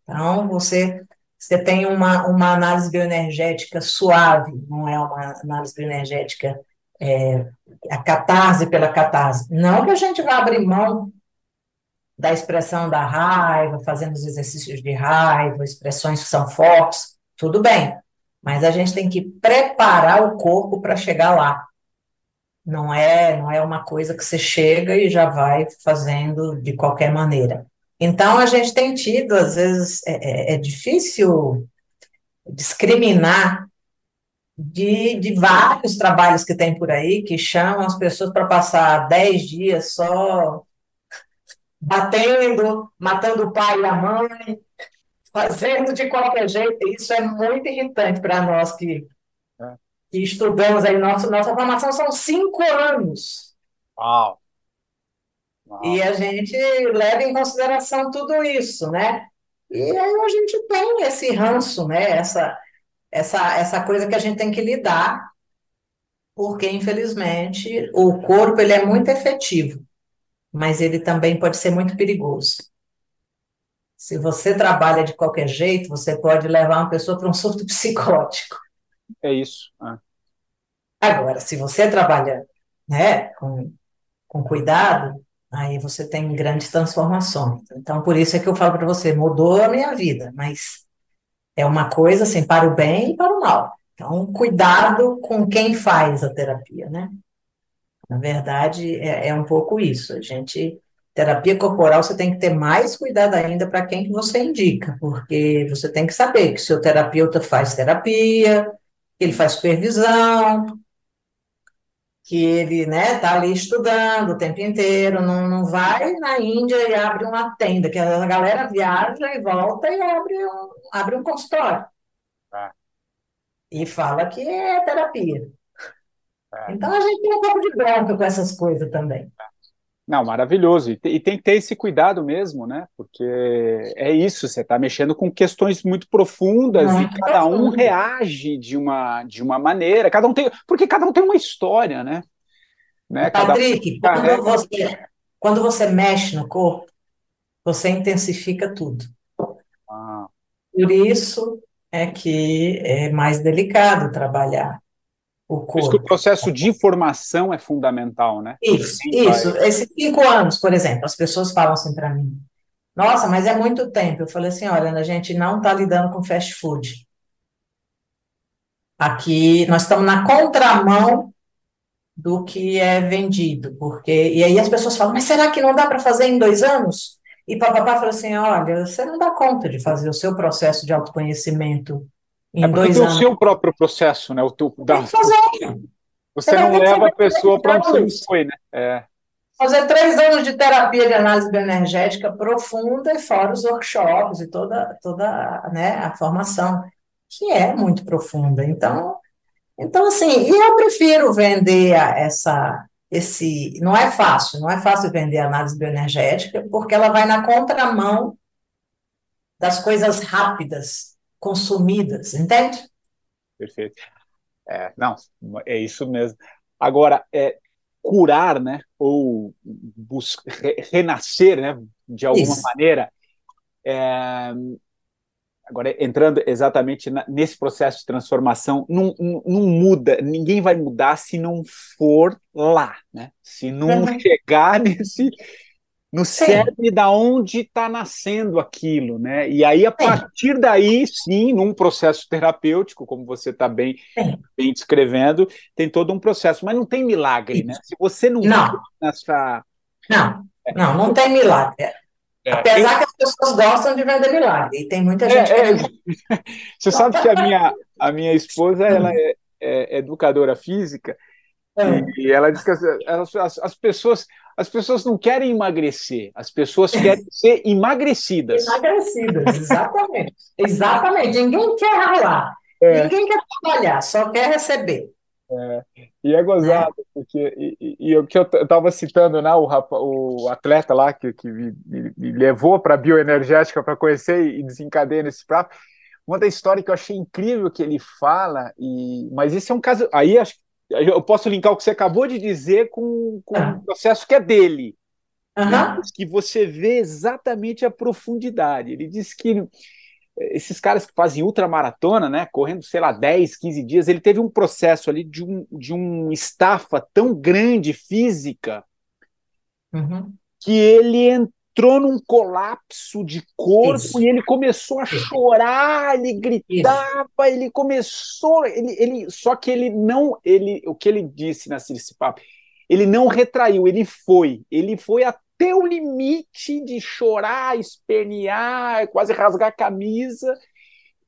Então, você, você tem uma, uma análise bioenergética suave, não é uma análise bioenergética é, a catarse pela catarse. Não que a gente vá abrir mão da expressão da raiva, fazendo os exercícios de raiva, expressões que são fortes, tudo bem, mas a gente tem que preparar o corpo para chegar lá. Não é, não é uma coisa que você chega e já vai fazendo de qualquer maneira. Então, a gente tem tido, às vezes, é, é, é difícil discriminar de, de vários trabalhos que tem por aí, que chamam as pessoas para passar dez dias só batendo, matando o pai e a mãe, fazendo de qualquer jeito. Isso é muito irritante para nós que, é. que estudamos aí. Nossa, nossa formação são cinco anos. Uau. Uau. E a gente leva em consideração tudo isso, né? E aí a gente tem esse ranço, né? Essa, essa, essa coisa que a gente tem que lidar, porque, infelizmente, o corpo ele é muito efetivo, mas ele também pode ser muito perigoso. Se você trabalha de qualquer jeito, você pode levar uma pessoa para um surto psicótico. É isso. É. Agora, se você trabalha né, com, com cuidado, aí você tem grandes transformações. Então, por isso é que eu falo para você, mudou a minha vida, mas é uma coisa assim, para o bem e para o mal. Então, cuidado com quem faz a terapia, né? Na verdade, é, é um pouco isso. A gente, terapia corporal, você tem que ter mais cuidado ainda para quem que você indica, porque você tem que saber que seu terapeuta faz terapia, ele faz supervisão, que ele, né, tá ali estudando o tempo inteiro, não, não vai na Índia e abre uma tenda, que a galera viaja e volta e abre um, abre um consultório. Ah. E fala que é terapia. Ah. Então a gente tem um pouco de bronca com essas coisas também. Não, maravilhoso. E, e tem que ter esse cuidado mesmo, né? Porque é isso, você está mexendo com questões muito profundas muito e cada profundo. um reage de uma, de uma maneira. Cada um tem. Porque cada um tem uma história, né? né? Patrick, um quando, você, quando você mexe no corpo, você intensifica tudo. Ah. Por isso é que é mais delicado trabalhar. Por isso que o processo de informação é fundamental, né? Isso, isso. Esses cinco anos, por exemplo, as pessoas falam assim para mim, nossa, mas é muito tempo. Eu falei assim, olha, a gente não está lidando com fast food. Aqui nós estamos na contramão do que é vendido, porque e aí as pessoas falam, mas será que não dá para fazer em dois anos? E papapá falou assim, olha, você não dá conta de fazer o seu processo de autoconhecimento em é dois anos. É o seu próprio processo, né? O teu, da... Você, você não leva a pessoa para onde você foi, né? É. Fazer três anos de terapia de análise bioenergética profunda e fora os workshops e toda, toda né, a formação, que é muito profunda. Então, então assim, e eu prefiro vender essa, esse. Não é fácil, não é fácil vender análise bioenergética, porque ela vai na contramão das coisas rápidas consumidas, entende? Perfeito. É, não, é isso mesmo. Agora, é, curar, né, ou buscar, renascer, né, de alguma isso. maneira, é, agora entrando exatamente na, nesse processo de transformação, não, não, não, muda, ninguém vai mudar se não for lá, né? Se não uhum. chegar nesse no sim. cerne da onde está nascendo aquilo, né? E aí, a partir daí, sim, num processo terapêutico, como você está bem, bem descrevendo, tem todo um processo, mas não tem milagre, né? Se você não, não. nessa. Não, não, não tem milagre. É, Apesar que as pessoas gostam de vender milagre, e tem muita gente é, que. É, você sabe que a minha, a minha esposa ela é, é educadora física, e ela diz que as, as, as pessoas as pessoas não querem emagrecer, as pessoas querem ser emagrecidas. Emagrecidas, exatamente. exatamente. Ninguém quer ralar, é. ninguém quer trabalhar, só quer receber. É. E é gozado, é. porque e, o que eu estava citando, né, o, o atleta lá que, que me, me levou para a bioenergética para conhecer e desencadear nesse prato, uma da história que eu achei incrível que ele fala, e mas esse é um caso, aí acho que eu posso linkar o que você acabou de dizer com, com ah. o processo que é dele. Uhum. Que você vê exatamente a profundidade. Ele diz que eh, esses caras que fazem ultramaratona, né, correndo, sei lá, 10, 15 dias, ele teve um processo ali de um, de um estafa tão grande física uhum. que ele entrou num colapso de corpo Isso. e ele começou a chorar, ele gritava, ele começou, ele, ele, só que ele não, ele, o que ele disse nesse papo, ele não retraiu, ele foi, ele foi até o limite de chorar, espernear, quase rasgar a camisa,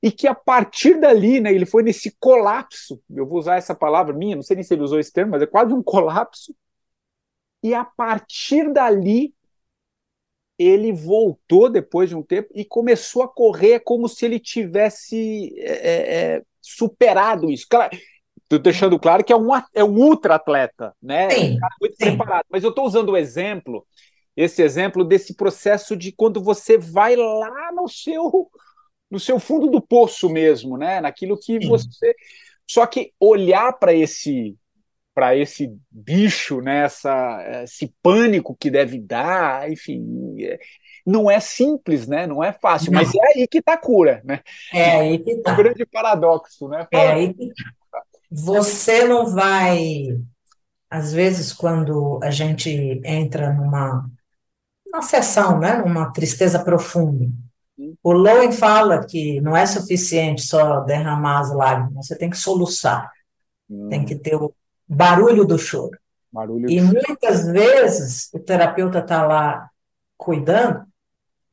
e que a partir dali, né, ele foi nesse colapso, eu vou usar essa palavra minha, não sei nem se ele usou esse termo, mas é quase um colapso, e a partir dali ele voltou depois de um tempo e começou a correr como se ele tivesse é, é, superado isso. Claro, Estou deixando claro que é um, é um ultra atleta, né? Sim, um cara muito sim. preparado. Mas eu estou usando o exemplo, esse exemplo desse processo de quando você vai lá no seu no seu fundo do poço mesmo, né? Naquilo que Sim. você. Só que olhar para esse para esse bicho, né? Essa, esse pânico que deve dar, enfim, é- não é simples, né? Não é fácil, Não. mas é aí que está a cura, né? É aí que É um tá. grande paradoxo, né? É Fala- aí que você não vai, às vezes, quando a gente entra numa, numa sessão, né, numa tristeza profunda, o Lowen fala que não é suficiente só derramar as lágrimas, você tem que soluçar, Hum, tem que ter o barulho do choro. barulho E de- muitas vezes o terapeuta está lá cuidando,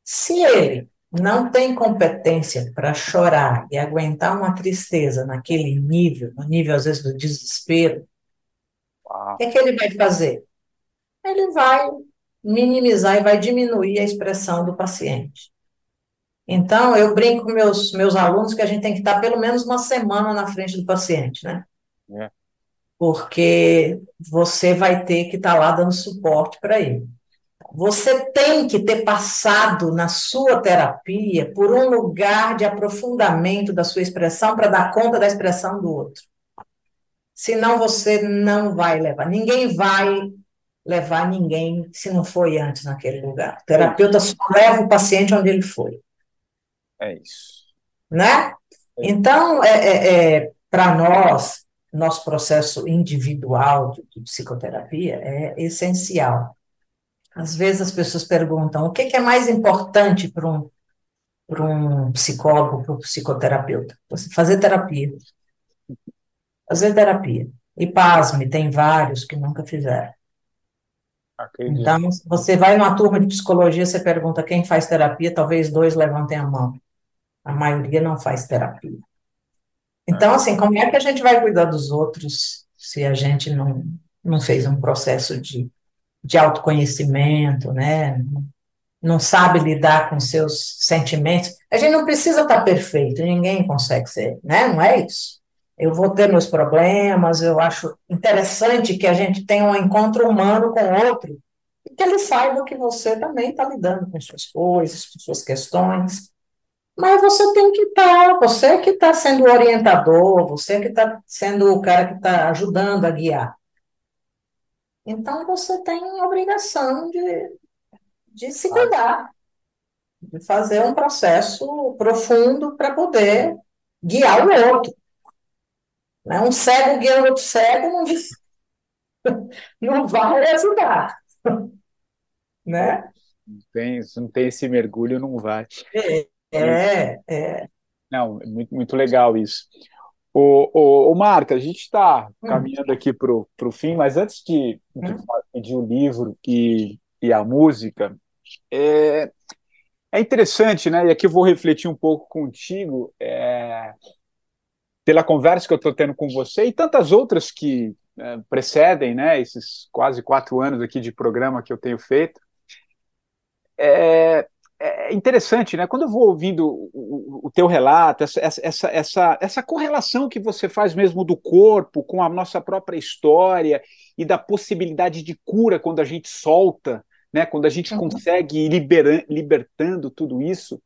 se ele não tem competência para chorar e aguentar uma tristeza naquele nível, no nível às vezes do desespero, Ah, o que é que ele vai fazer? Ele vai minimizar e vai diminuir a expressão do paciente. Então, eu brinco com meus, meus alunos que a gente tem que estar pelo menos uma semana na frente do paciente, né? É. Porque você vai ter que estar lá dando suporte para ele. Você tem que ter passado na sua terapia por um lugar de aprofundamento da sua expressão para dar conta da expressão do outro. Senão você não vai levar. Ninguém vai levar ninguém se não foi antes naquele lugar. O terapeuta só leva o paciente onde ele foi, é isso. né? Então, é, é, é, para nós, nosso processo individual de, de psicoterapia é essencial. Às vezes as pessoas perguntam o que que é mais importante para um, um psicólogo, para um psicoterapeuta? Você fazer terapia. Fazer terapia. E pasme, tem vários que nunca fizeram. Acredito. Então, você vai numa turma de psicologia, você pergunta quem faz terapia, talvez dois levantem a mão. A maioria não faz terapia. Então, assim, como é que a gente vai cuidar dos outros se a gente não, não fez um processo de, de autoconhecimento, né? Não, não sabe lidar com seus sentimentos? A gente não precisa estar perfeito, ninguém consegue ser, né? Não é isso. Eu vou ter meus problemas, eu acho interessante que a gente tenha um encontro humano com o outro, e que ele saiba que você também está lidando com suas coisas, com suas questões. Mas você tem que estar, você que está sendo o orientador, você que está sendo o cara que está ajudando a guiar. Então você tem a obrigação de, de se cuidar, de fazer um processo profundo para poder guiar o outro. Né? Um cego guiando outro cego não, não vai ajudar. Né? Não tem, se não tem esse mergulho, não vai. É, é. Não, é muito, muito legal isso. O, o, o Marca, a gente está Hum. caminhando aqui para o fim, mas antes de, de Hum. pedir o livro e, e a música, é, é interessante, né? E aqui eu vou refletir um pouco contigo, é, pela conversa que eu estou tendo com você e tantas outras que é, precedem, né? Esses quase quatro anos aqui de programa que eu tenho feito. É, é interessante, né? Quando eu vou ouvindo o, o- o teu relato, essa, essa, essa, essa correlação que você faz mesmo do corpo com a nossa própria história e da possibilidade de cura quando a gente solta, né? Quando a gente Uhum. consegue ir libera- libertando tudo isso.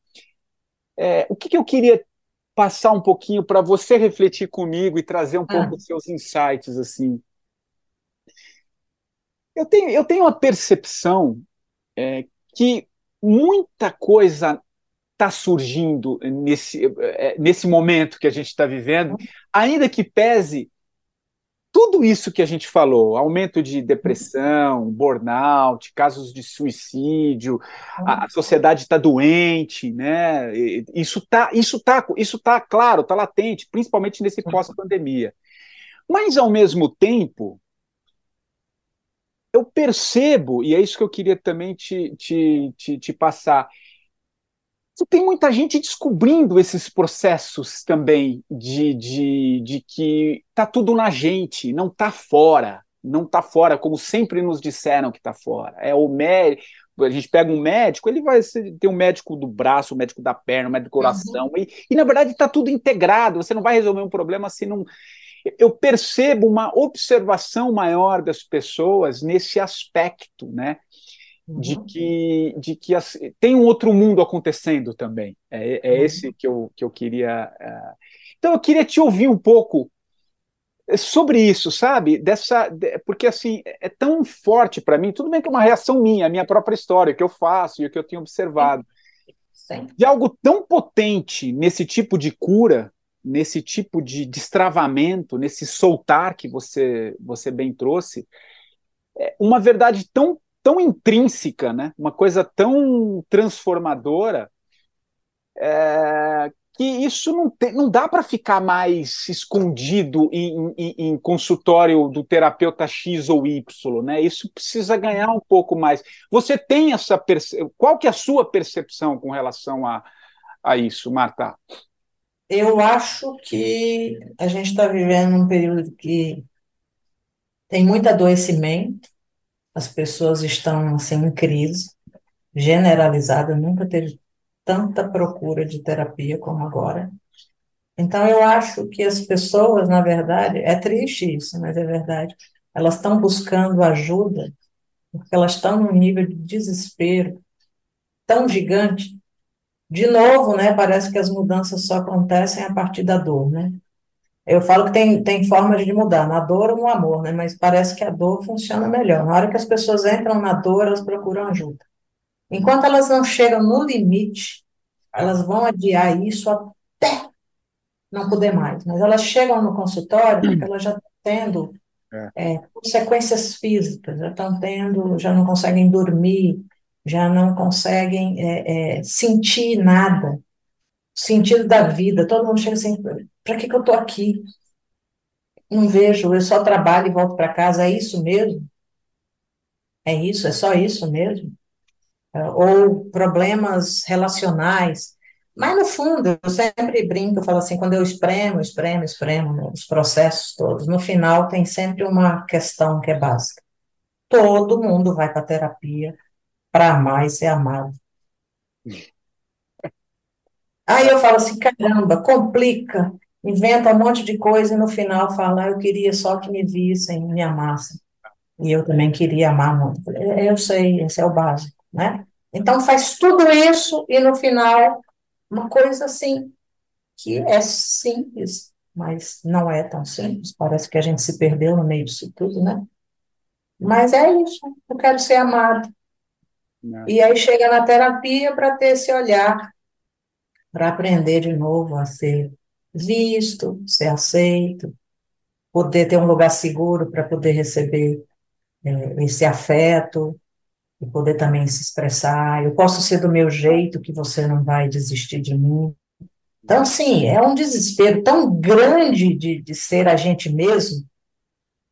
É, o que, que eu queria passar um pouquinho para você refletir comigo e trazer um pouco Ah. os seus insights assim. Eu tenho, eu tenho a percepção é, que muita coisa está surgindo nesse, é, nesse momento que a gente está vivendo, ainda que pese tudo isso que a gente falou, aumento de depressão, burnout, casos de suicídio, a, a sociedade está doente, né? Isso está, isso tá, isso tá claro, está latente, principalmente nesse pós-pandemia. Mas ao mesmo tempo, eu percebo, e é isso que eu queria também te, te, te, te passar, tem muita gente descobrindo esses processos também de, de, de que tá tudo na gente, não tá fora, não tá fora, como sempre nos disseram que tá fora. É o médico, a gente pega um médico, ele vai ter um médico do braço, um médico da perna, um médico do coração, uhum. e, e na verdade está tudo integrado, você não vai resolver um problema se não. Eu percebo uma observação maior das pessoas nesse aspecto, né? de uhum. que, de que as, tem um outro mundo acontecendo também. É, é uhum. esse que eu, que eu queria. Uh... Então, eu queria te ouvir um pouco sobre isso, sabe? Dessa, porque assim é tão forte para mim. Tudo bem que é uma reação minha, a minha própria história, que eu faço e o que eu tenho observado. Sim. De algo tão potente nesse tipo de cura, nesse tipo de destravamento, nesse soltar que você você bem trouxe, é uma verdade tão tão intrínseca, né? uma coisa tão transformadora, é, que isso não, tem, não dá para ficar mais escondido em, em, em, consultório do terapeuta X ou Y, né? Isso precisa ganhar um pouco mais. Você tem essa perce... qual que é a sua percepção com relação a, a isso, Marta? Eu acho que a gente está vivendo um período que tem muito adoecimento, as pessoas estão assim, em crise generalizada, nunca teve tanta procura de terapia como agora. Então, eu acho que as pessoas, na verdade, é triste isso, mas é verdade, elas estão buscando ajuda porque elas estão num nível de desespero tão gigante. De novo, né, parece que as mudanças só acontecem a partir da dor, né? Eu falo que tem, tem formas de mudar, na dor ou no amor, né? Mas parece que a dor funciona melhor. Na hora que as pessoas entram na dor, elas procuram ajuda. Enquanto elas não chegam no limite, elas vão adiar isso até não poder mais. Mas elas chegam no consultório porque elas já estão tendo é. É, consequências físicas, já estão tendo, já não conseguem dormir, já não conseguem é, é sentir nada, sentido da vida. Todo mundo chega assim, para que, que eu estou aqui? Não vejo, eu só trabalho e volto para casa, é isso mesmo? É isso, é só isso mesmo? É, ou problemas relacionais. Mas, no fundo, eu sempre brinco, eu falo assim, quando eu espremo, espremo, espremo, os processos todos, no final tem sempre uma questão que é básica. Todo mundo vai para terapia para amar e ser amado. Aí eu falo assim, caramba, complica, inventa um monte de coisa e no final fala, ah, eu queria só que me vissem, me amassem. E eu também queria amar muito. Eu sei, esse é o básico, né? Então faz tudo isso e no final uma coisa assim que é simples, mas não é tão simples. Parece que a gente se perdeu no meio disso tudo, né? Mas é isso. Eu quero ser amado. Não. E aí chega na terapia para ter esse olhar, para aprender de novo a ser visto, ser aceito, poder ter um lugar seguro para poder receber é, esse afeto e poder também se expressar. Eu posso ser do meu jeito, que você não vai desistir de mim. Então, sim, é um desespero tão grande de, de ser a gente mesmo.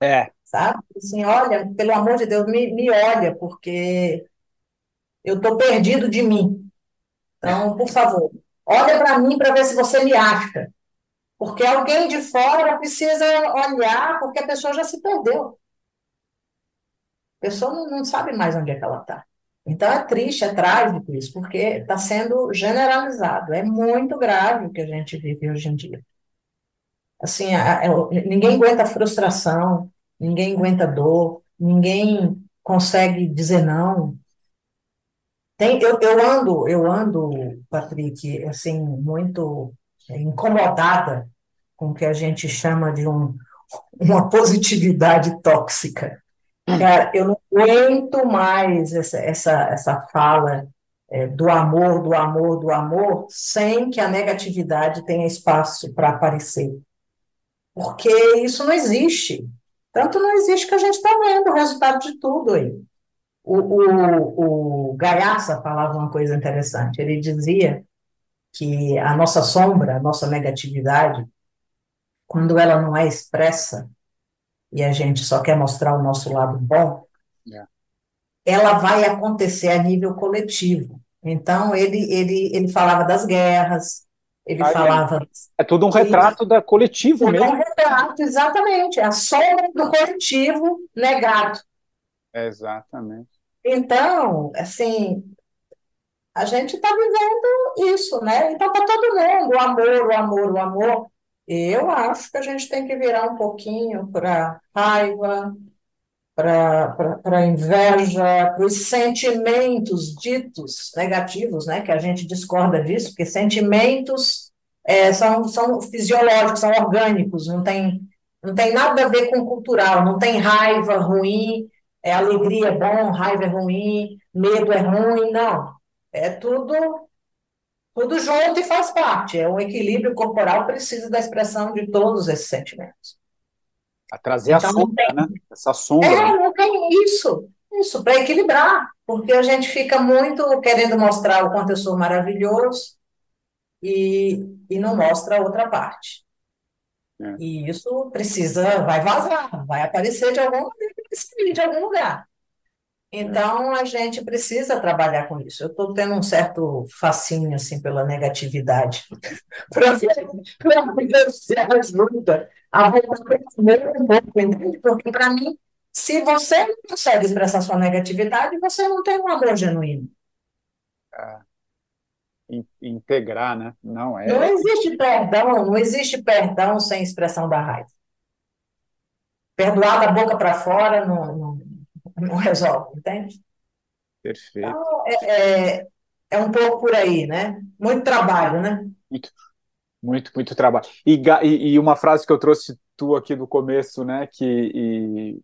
É. Sabe? Assim, olha, pelo amor de Deus, me, me olha, porque eu estou perdido de mim. Então, por favor, olha para mim para ver se você me acha. Porque alguém de fora precisa olhar, porque a pessoa já se perdeu. A pessoa não, não sabe mais onde é que ela está. Então é triste, é trágico isso, porque está sendo generalizado. É muito grave o que a gente vive hoje em dia. Assim, a, a, ninguém aguenta frustração, ninguém aguenta dor, ninguém consegue dizer não. Tem, eu, eu ando, eu ando, Patrick, assim, muito incomodada com o que a gente chama de um, uma positividade tóxica. Cara, eu não aguento mais essa, essa, essa fala é, do amor, do amor, do amor, sem que a negatividade tenha espaço para aparecer. Porque isso não existe. Tanto não existe que a gente está vendo o resultado de tudo aí. O, o, o Gaiaça falava uma coisa interessante. Ele dizia que a nossa sombra, a nossa negatividade, quando ela não é expressa e a gente só quer mostrar o nosso lado bom, É. ela vai acontecer a nível coletivo. Então, ele, ele, ele falava das guerras, ele Ah, é. falava É tudo um Sim. retrato da coletivo É um mesmo. retrato, exatamente, é a sombra do coletivo negado. Exatamente. Então, assim, a gente está vivendo isso, né? Então, para todo mundo, o amor, o amor, o amor. Eu acho que a gente tem que virar um pouquinho para raiva, para inveja, para os sentimentos ditos negativos, né? Que a gente discorda disso, porque sentimentos é, são, são fisiológicos, são orgânicos, não tem, não tem nada a ver com cultural, não tem raiva ruim, é, alegria é bom, raiva é ruim, medo é ruim, não. É tudo, tudo junto e faz parte. É um equilíbrio corporal precisa da expressão de todos esses sentimentos. A trazer a Então, não sombra, né? Essa sombra. É, não tem isso, isso, para equilibrar, porque a gente fica muito querendo mostrar o quanto eu sou maravilhoso e, e não mostra a outra parte. É. E isso precisa, vai vazar, vai aparecer de alguma maneira, vai de algum lugar. Então, a gente precisa trabalhar com isso. Eu estou tendo um certo fascínio, assim, pela negatividade, para ver para ver se ajuda a voltar para esse mesmo pouco, entende? Porque, para mim, se você não consegue expressar sua negatividade, você não tem um amor genuíno. In- Integrar, né? Não, é. Não existe perdão, não existe perdão sem expressão da raiva. Perdoar da boca para fora não, não, não resolve, entende? Perfeito. Então, é, é, é um pouco por aí, né? Muito trabalho, né? Muito, muito trabalho. E, e- uma frase que eu trouxe tu aqui do começo, né? Que e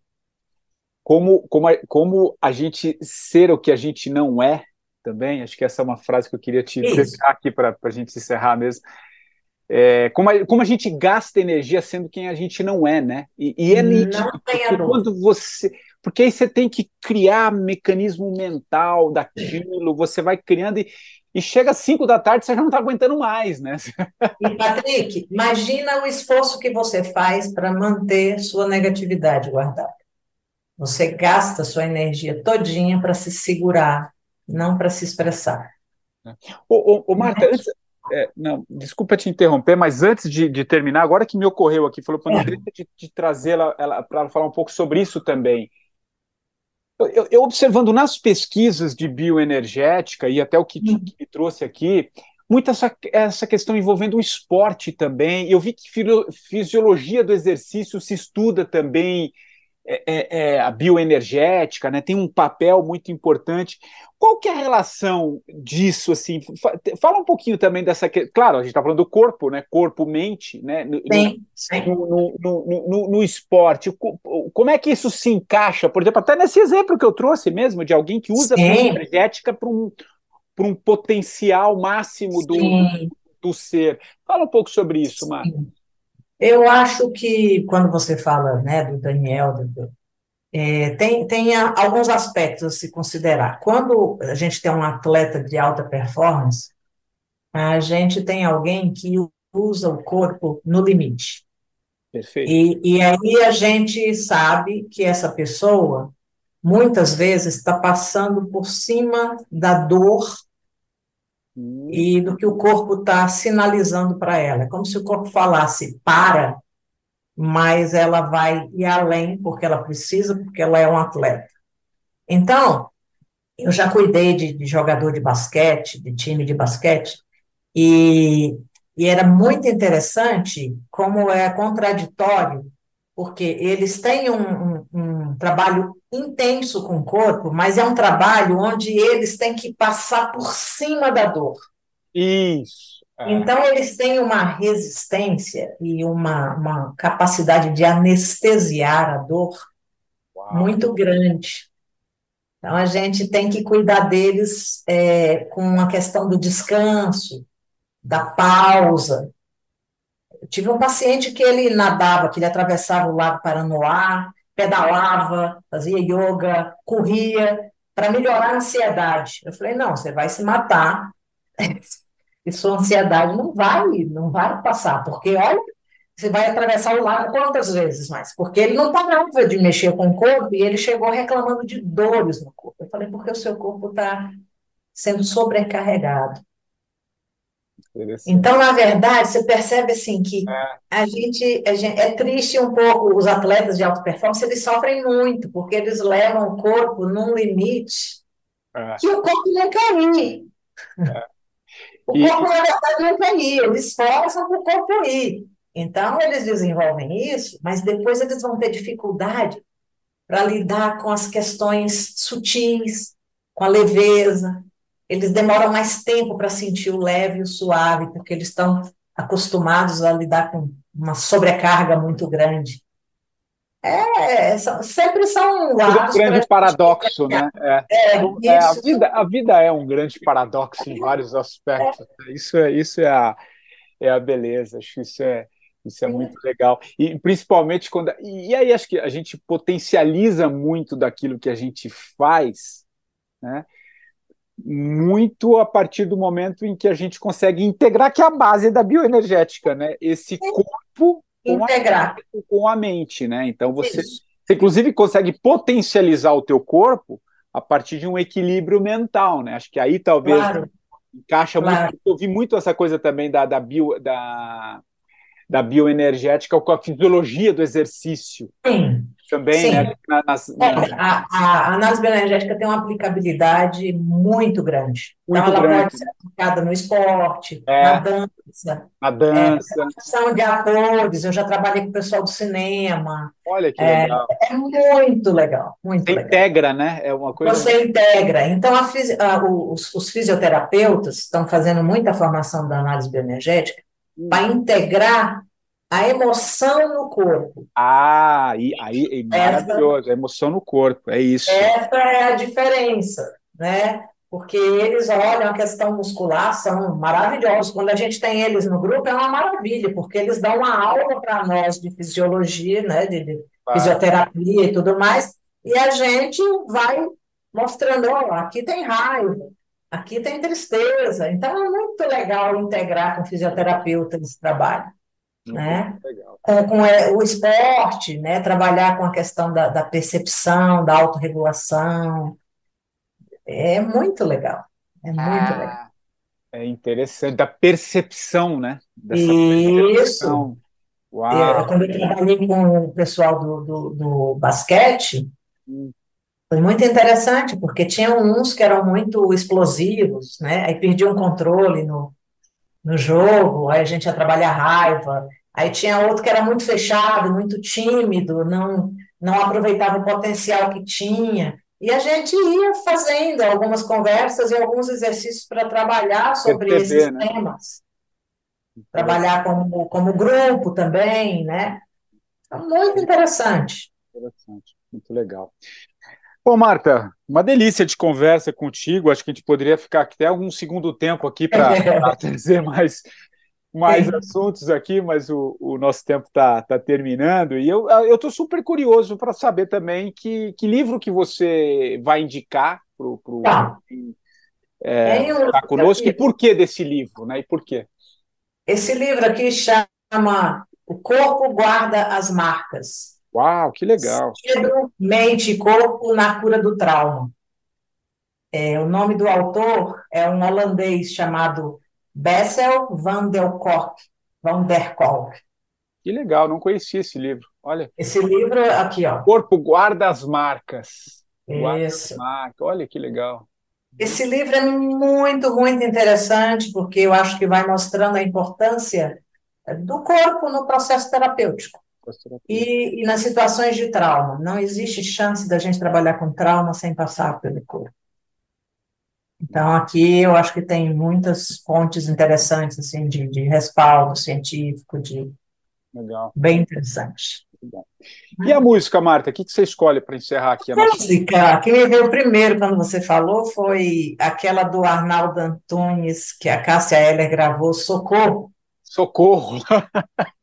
como, como, a, como a gente ser o que a gente não é também, acho que essa é uma frase que eu queria te deixar aqui para a gente encerrar mesmo. É, como, a, como a gente gasta energia sendo quem a gente não é, né? E, e é nítido, quando você. Porque aí você tem que criar mecanismo mental daquilo, você vai criando e, e chega às 5 da tarde, você já não está aguentando mais, né? E, Patrick, imagina o esforço que você faz para manter sua negatividade guardada. Você gasta sua energia todinha para se segurar, não para se expressar. Ô, ô, ô, Marta, antes, é, não, desculpa te interromper, mas antes de, de terminar, agora que me ocorreu aqui, falou para É. deixa de, de trazer ela, ela para falar um pouco sobre isso também. Eu, eu- eu observando nas pesquisas de bioenergética e até o que, te- que me trouxe aqui, muita essa, essa questão envolvendo o esporte também. Eu vi que fisiologia do exercício se estuda também é, é, é, a bioenergética, né, tem um papel muito importante. Qual que é a relação disso, assim? Fa- Fala um pouquinho também dessa... Claro, a gente está falando do corpo, né? Corpo-mente, né? No, Sim, sim. no, no, no, esporte. Co- Como é que isso se encaixa? Por exemplo, até nesse exemplo que eu trouxe mesmo, de alguém que usa a Sim. bioenergética para um, um potencial máximo do, Sim. do ser. Fala um pouco sobre isso, Marta. Eu acho que quando você fala, né, do Daniel, do- é, tem, tem alguns aspectos a se considerar. Quando a gente tem um atleta de alta performance, a gente tem alguém que usa o corpo no limite. Perfeito. E, e aí a gente sabe que essa pessoa, muitas vezes, está passando por cima da dor e do que o corpo está sinalizando para ela. É como se o corpo falasse para, mas ela vai ir além porque ela precisa, porque ela é um atleta. Então, eu já cuidei de, de jogador de basquete, de time de basquete, e, e era muito interessante como é contraditório, porque eles têm um, um, um trabalho intenso com o corpo, mas é um trabalho onde eles têm que passar por cima da dor. Isso. É. Então, eles têm uma resistência e uma, uma capacidade de anestesiar a dor Uau. muito grande. Então, a gente tem que cuidar deles é, com a questão do descanso, da pausa. Eu tive um paciente que ele nadava, que ele atravessava o Lago Paranoá, pedalava, fazia yoga, corria, para melhorar a ansiedade. Eu falei, não, você vai se matar, e sua ansiedade não vai, não vai passar, porque olha, você vai atravessar o lago quantas vezes mais? Porque ele não parava de mexer com o corpo e ele chegou reclamando de dores no corpo. Eu falei, porque o seu corpo está sendo sobrecarregado. Então, na verdade, você percebe assim que é. a gente, a gente é triste um pouco os atletas de alta performance, eles sofrem muito, porque eles levam o corpo num limite é. que o corpo não quer ir. É. O e... corpo, na verdade, não quer ir, eles forçam para o corpo ir. Então, eles desenvolvem isso, mas depois eles vão ter dificuldade para lidar com as questões sutis, com a leveza, eles demoram mais tempo para sentir o leve e o suave, porque eles estão acostumados a lidar com uma sobrecarga muito grande. É, são, sempre são lados. Um grande paradoxo, né? É. É, é, a, vida, a vida é um grande paradoxo em vários aspectos. É. Isso, é, isso é, a, é a beleza, acho que isso é, isso é muito legal. E principalmente quando. E aí acho que a gente potencializa muito daquilo que a gente faz, né? Muito a partir do momento em que a gente consegue integrar, que é a base da bioenergética, né? Esse corpo integrar com a, com a mente, né? Então você, você, inclusive consegue potencializar o teu corpo a partir de um equilíbrio mental, né? Acho que aí talvez claro. encaixa claro. muito. Eu vi muito essa coisa também da, da bio da da bioenergética com a fisiologia do exercício. Sim também, Sim. né? Nas, é, a, a, análise bioenergética tem uma aplicabilidade muito grande. Muito então, ela grande. pode ser aplicada no esporte, é. na dança. Na dança. É, de atores, eu já trabalhei com o pessoal do cinema. Olha que é, legal. É, muito legal, muito Você legal. integra, né? É uma coisa... Você integra. Então, a, a, os, os fisioterapeutas estão fazendo muita formação da análise bioenergética hum. para integrar a emoção no corpo. Ah, aí, aí maravilhoso, essa, a emoção no corpo, é isso. Essa é a diferença, né? Porque eles olham a questão muscular, são maravilhosos. Quando a gente tem eles no grupo, é uma maravilha, porque eles dão uma aula para nós de fisiologia, né? De, de fisioterapia e tudo mais, e a gente vai mostrando, ó, aqui tem raiva, aqui tem tristeza. Então é muito legal integrar com fisioterapeuta esse trabalho né? Com, com é, o esporte, né? Trabalhar com a questão da, da percepção, da autorregulação. É muito legal. É muito ah, legal. É interessante, da percepção, né? Dessa Isso. Percepção. Uau. É, quando eu trabalhei com o pessoal do, do, do basquete, hum. foi muito interessante, porque tinham uns que eram muito explosivos, né? Aí perdiam o controle no, no jogo, aí a gente ia trabalhar raiva, aí tinha outro que era muito fechado, muito tímido, não, não aproveitava o potencial que tinha. E a gente ia fazendo algumas conversas e alguns exercícios para trabalhar sobre PTB, esses né? temas. Trabalhar como, como grupo também, né? Então, muito interessante. Interessante, muito legal. Bom, Marta, uma delícia de conversa contigo. Acho que a gente poderia ficar até algum segundo tempo aqui para trazer mais, mais assuntos aqui, mas o, o nosso tempo está tá terminando. E eu estou super curioso para saber também que, que livro que você vai indicar para o tá. é, tá conosco e por que desse livro, né? E por quê? Esse livro aqui chama O Corpo Guarda as Marcas. Uau, que legal. Cérebro, mente e corpo na cura do trauma. É, o nome do autor é um holandês chamado Bessel van der Kolk. Van der Kolk. Que legal, não conhecia esse livro. Olha. Esse livro aqui, ó. Corpo guarda as marcas. Guarda Isso. As marcas. Olha que legal. Esse livro é muito, muito interessante, porque eu acho que vai mostrando a importância do corpo no processo terapêutico. E, e, nas situações de trauma, não existe chance da gente trabalhar com trauma sem passar pelo corpo. Então, aqui eu acho que tem muitas fontes interessantes, assim, de, de respaldo científico, de... Legal. Bem interessante. E a música, Marta, o que, que você escolhe para encerrar aqui? A música, que me veio primeiro quando você falou foi aquela do Arnaldo Antunes, que a Cássia Heller gravou, Socorro. Socorro!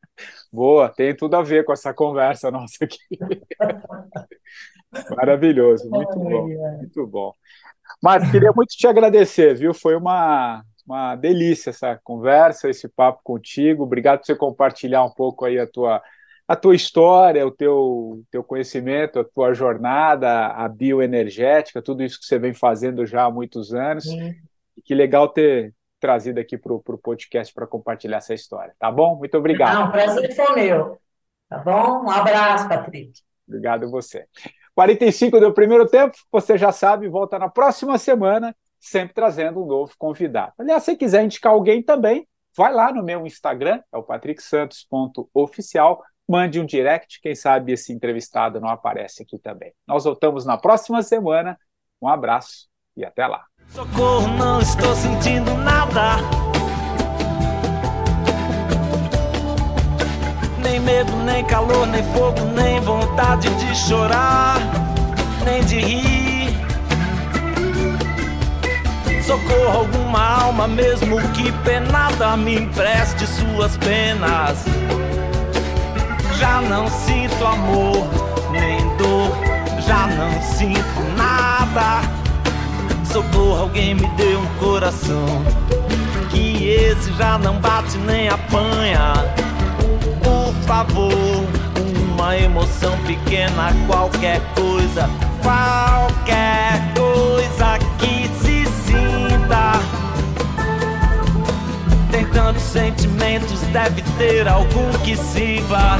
Boa, tem tudo a ver com essa conversa nossa aqui. Maravilhoso, muito bom, muito bom. Mas queria muito te agradecer, viu? Foi uma, uma delícia essa conversa, esse papo contigo. Obrigado por você compartilhar um pouco aí a tua, a tua história, o teu, teu conhecimento, a tua jornada, a bioenergética, tudo isso que você vem fazendo já há muitos anos. Que legal ter trazido aqui para o podcast para compartilhar essa história. Tá bom? Muito obrigado. Não, prazer foi meu. Tá bom? Um abraço, Patrick. Obrigado a você. 45 do primeiro tempo, você já sabe, volta na próxima semana, sempre trazendo um novo convidado. Aliás, se quiser indicar alguém também, vai lá no meu Instagram, é o patricksantos.oficial, mande um direct, quem sabe esse entrevistado não aparece aqui também. Nós voltamos na próxima semana. Um abraço e até lá. Socorro, não estou sentindo nada. Nem medo, nem calor, nem fogo, nem vontade de chorar, nem de rir. Socorro, alguma alma, mesmo que penada, me empreste suas penas. Já não sinto amor, nem dor, já não sinto nada socorro, alguém me dê um coração. Que esse já não bate nem apanha. Por favor, uma emoção pequena, qualquer coisa, qualquer coisa que se sinta. Tem tantos sentimentos, deve ter algum que sirva.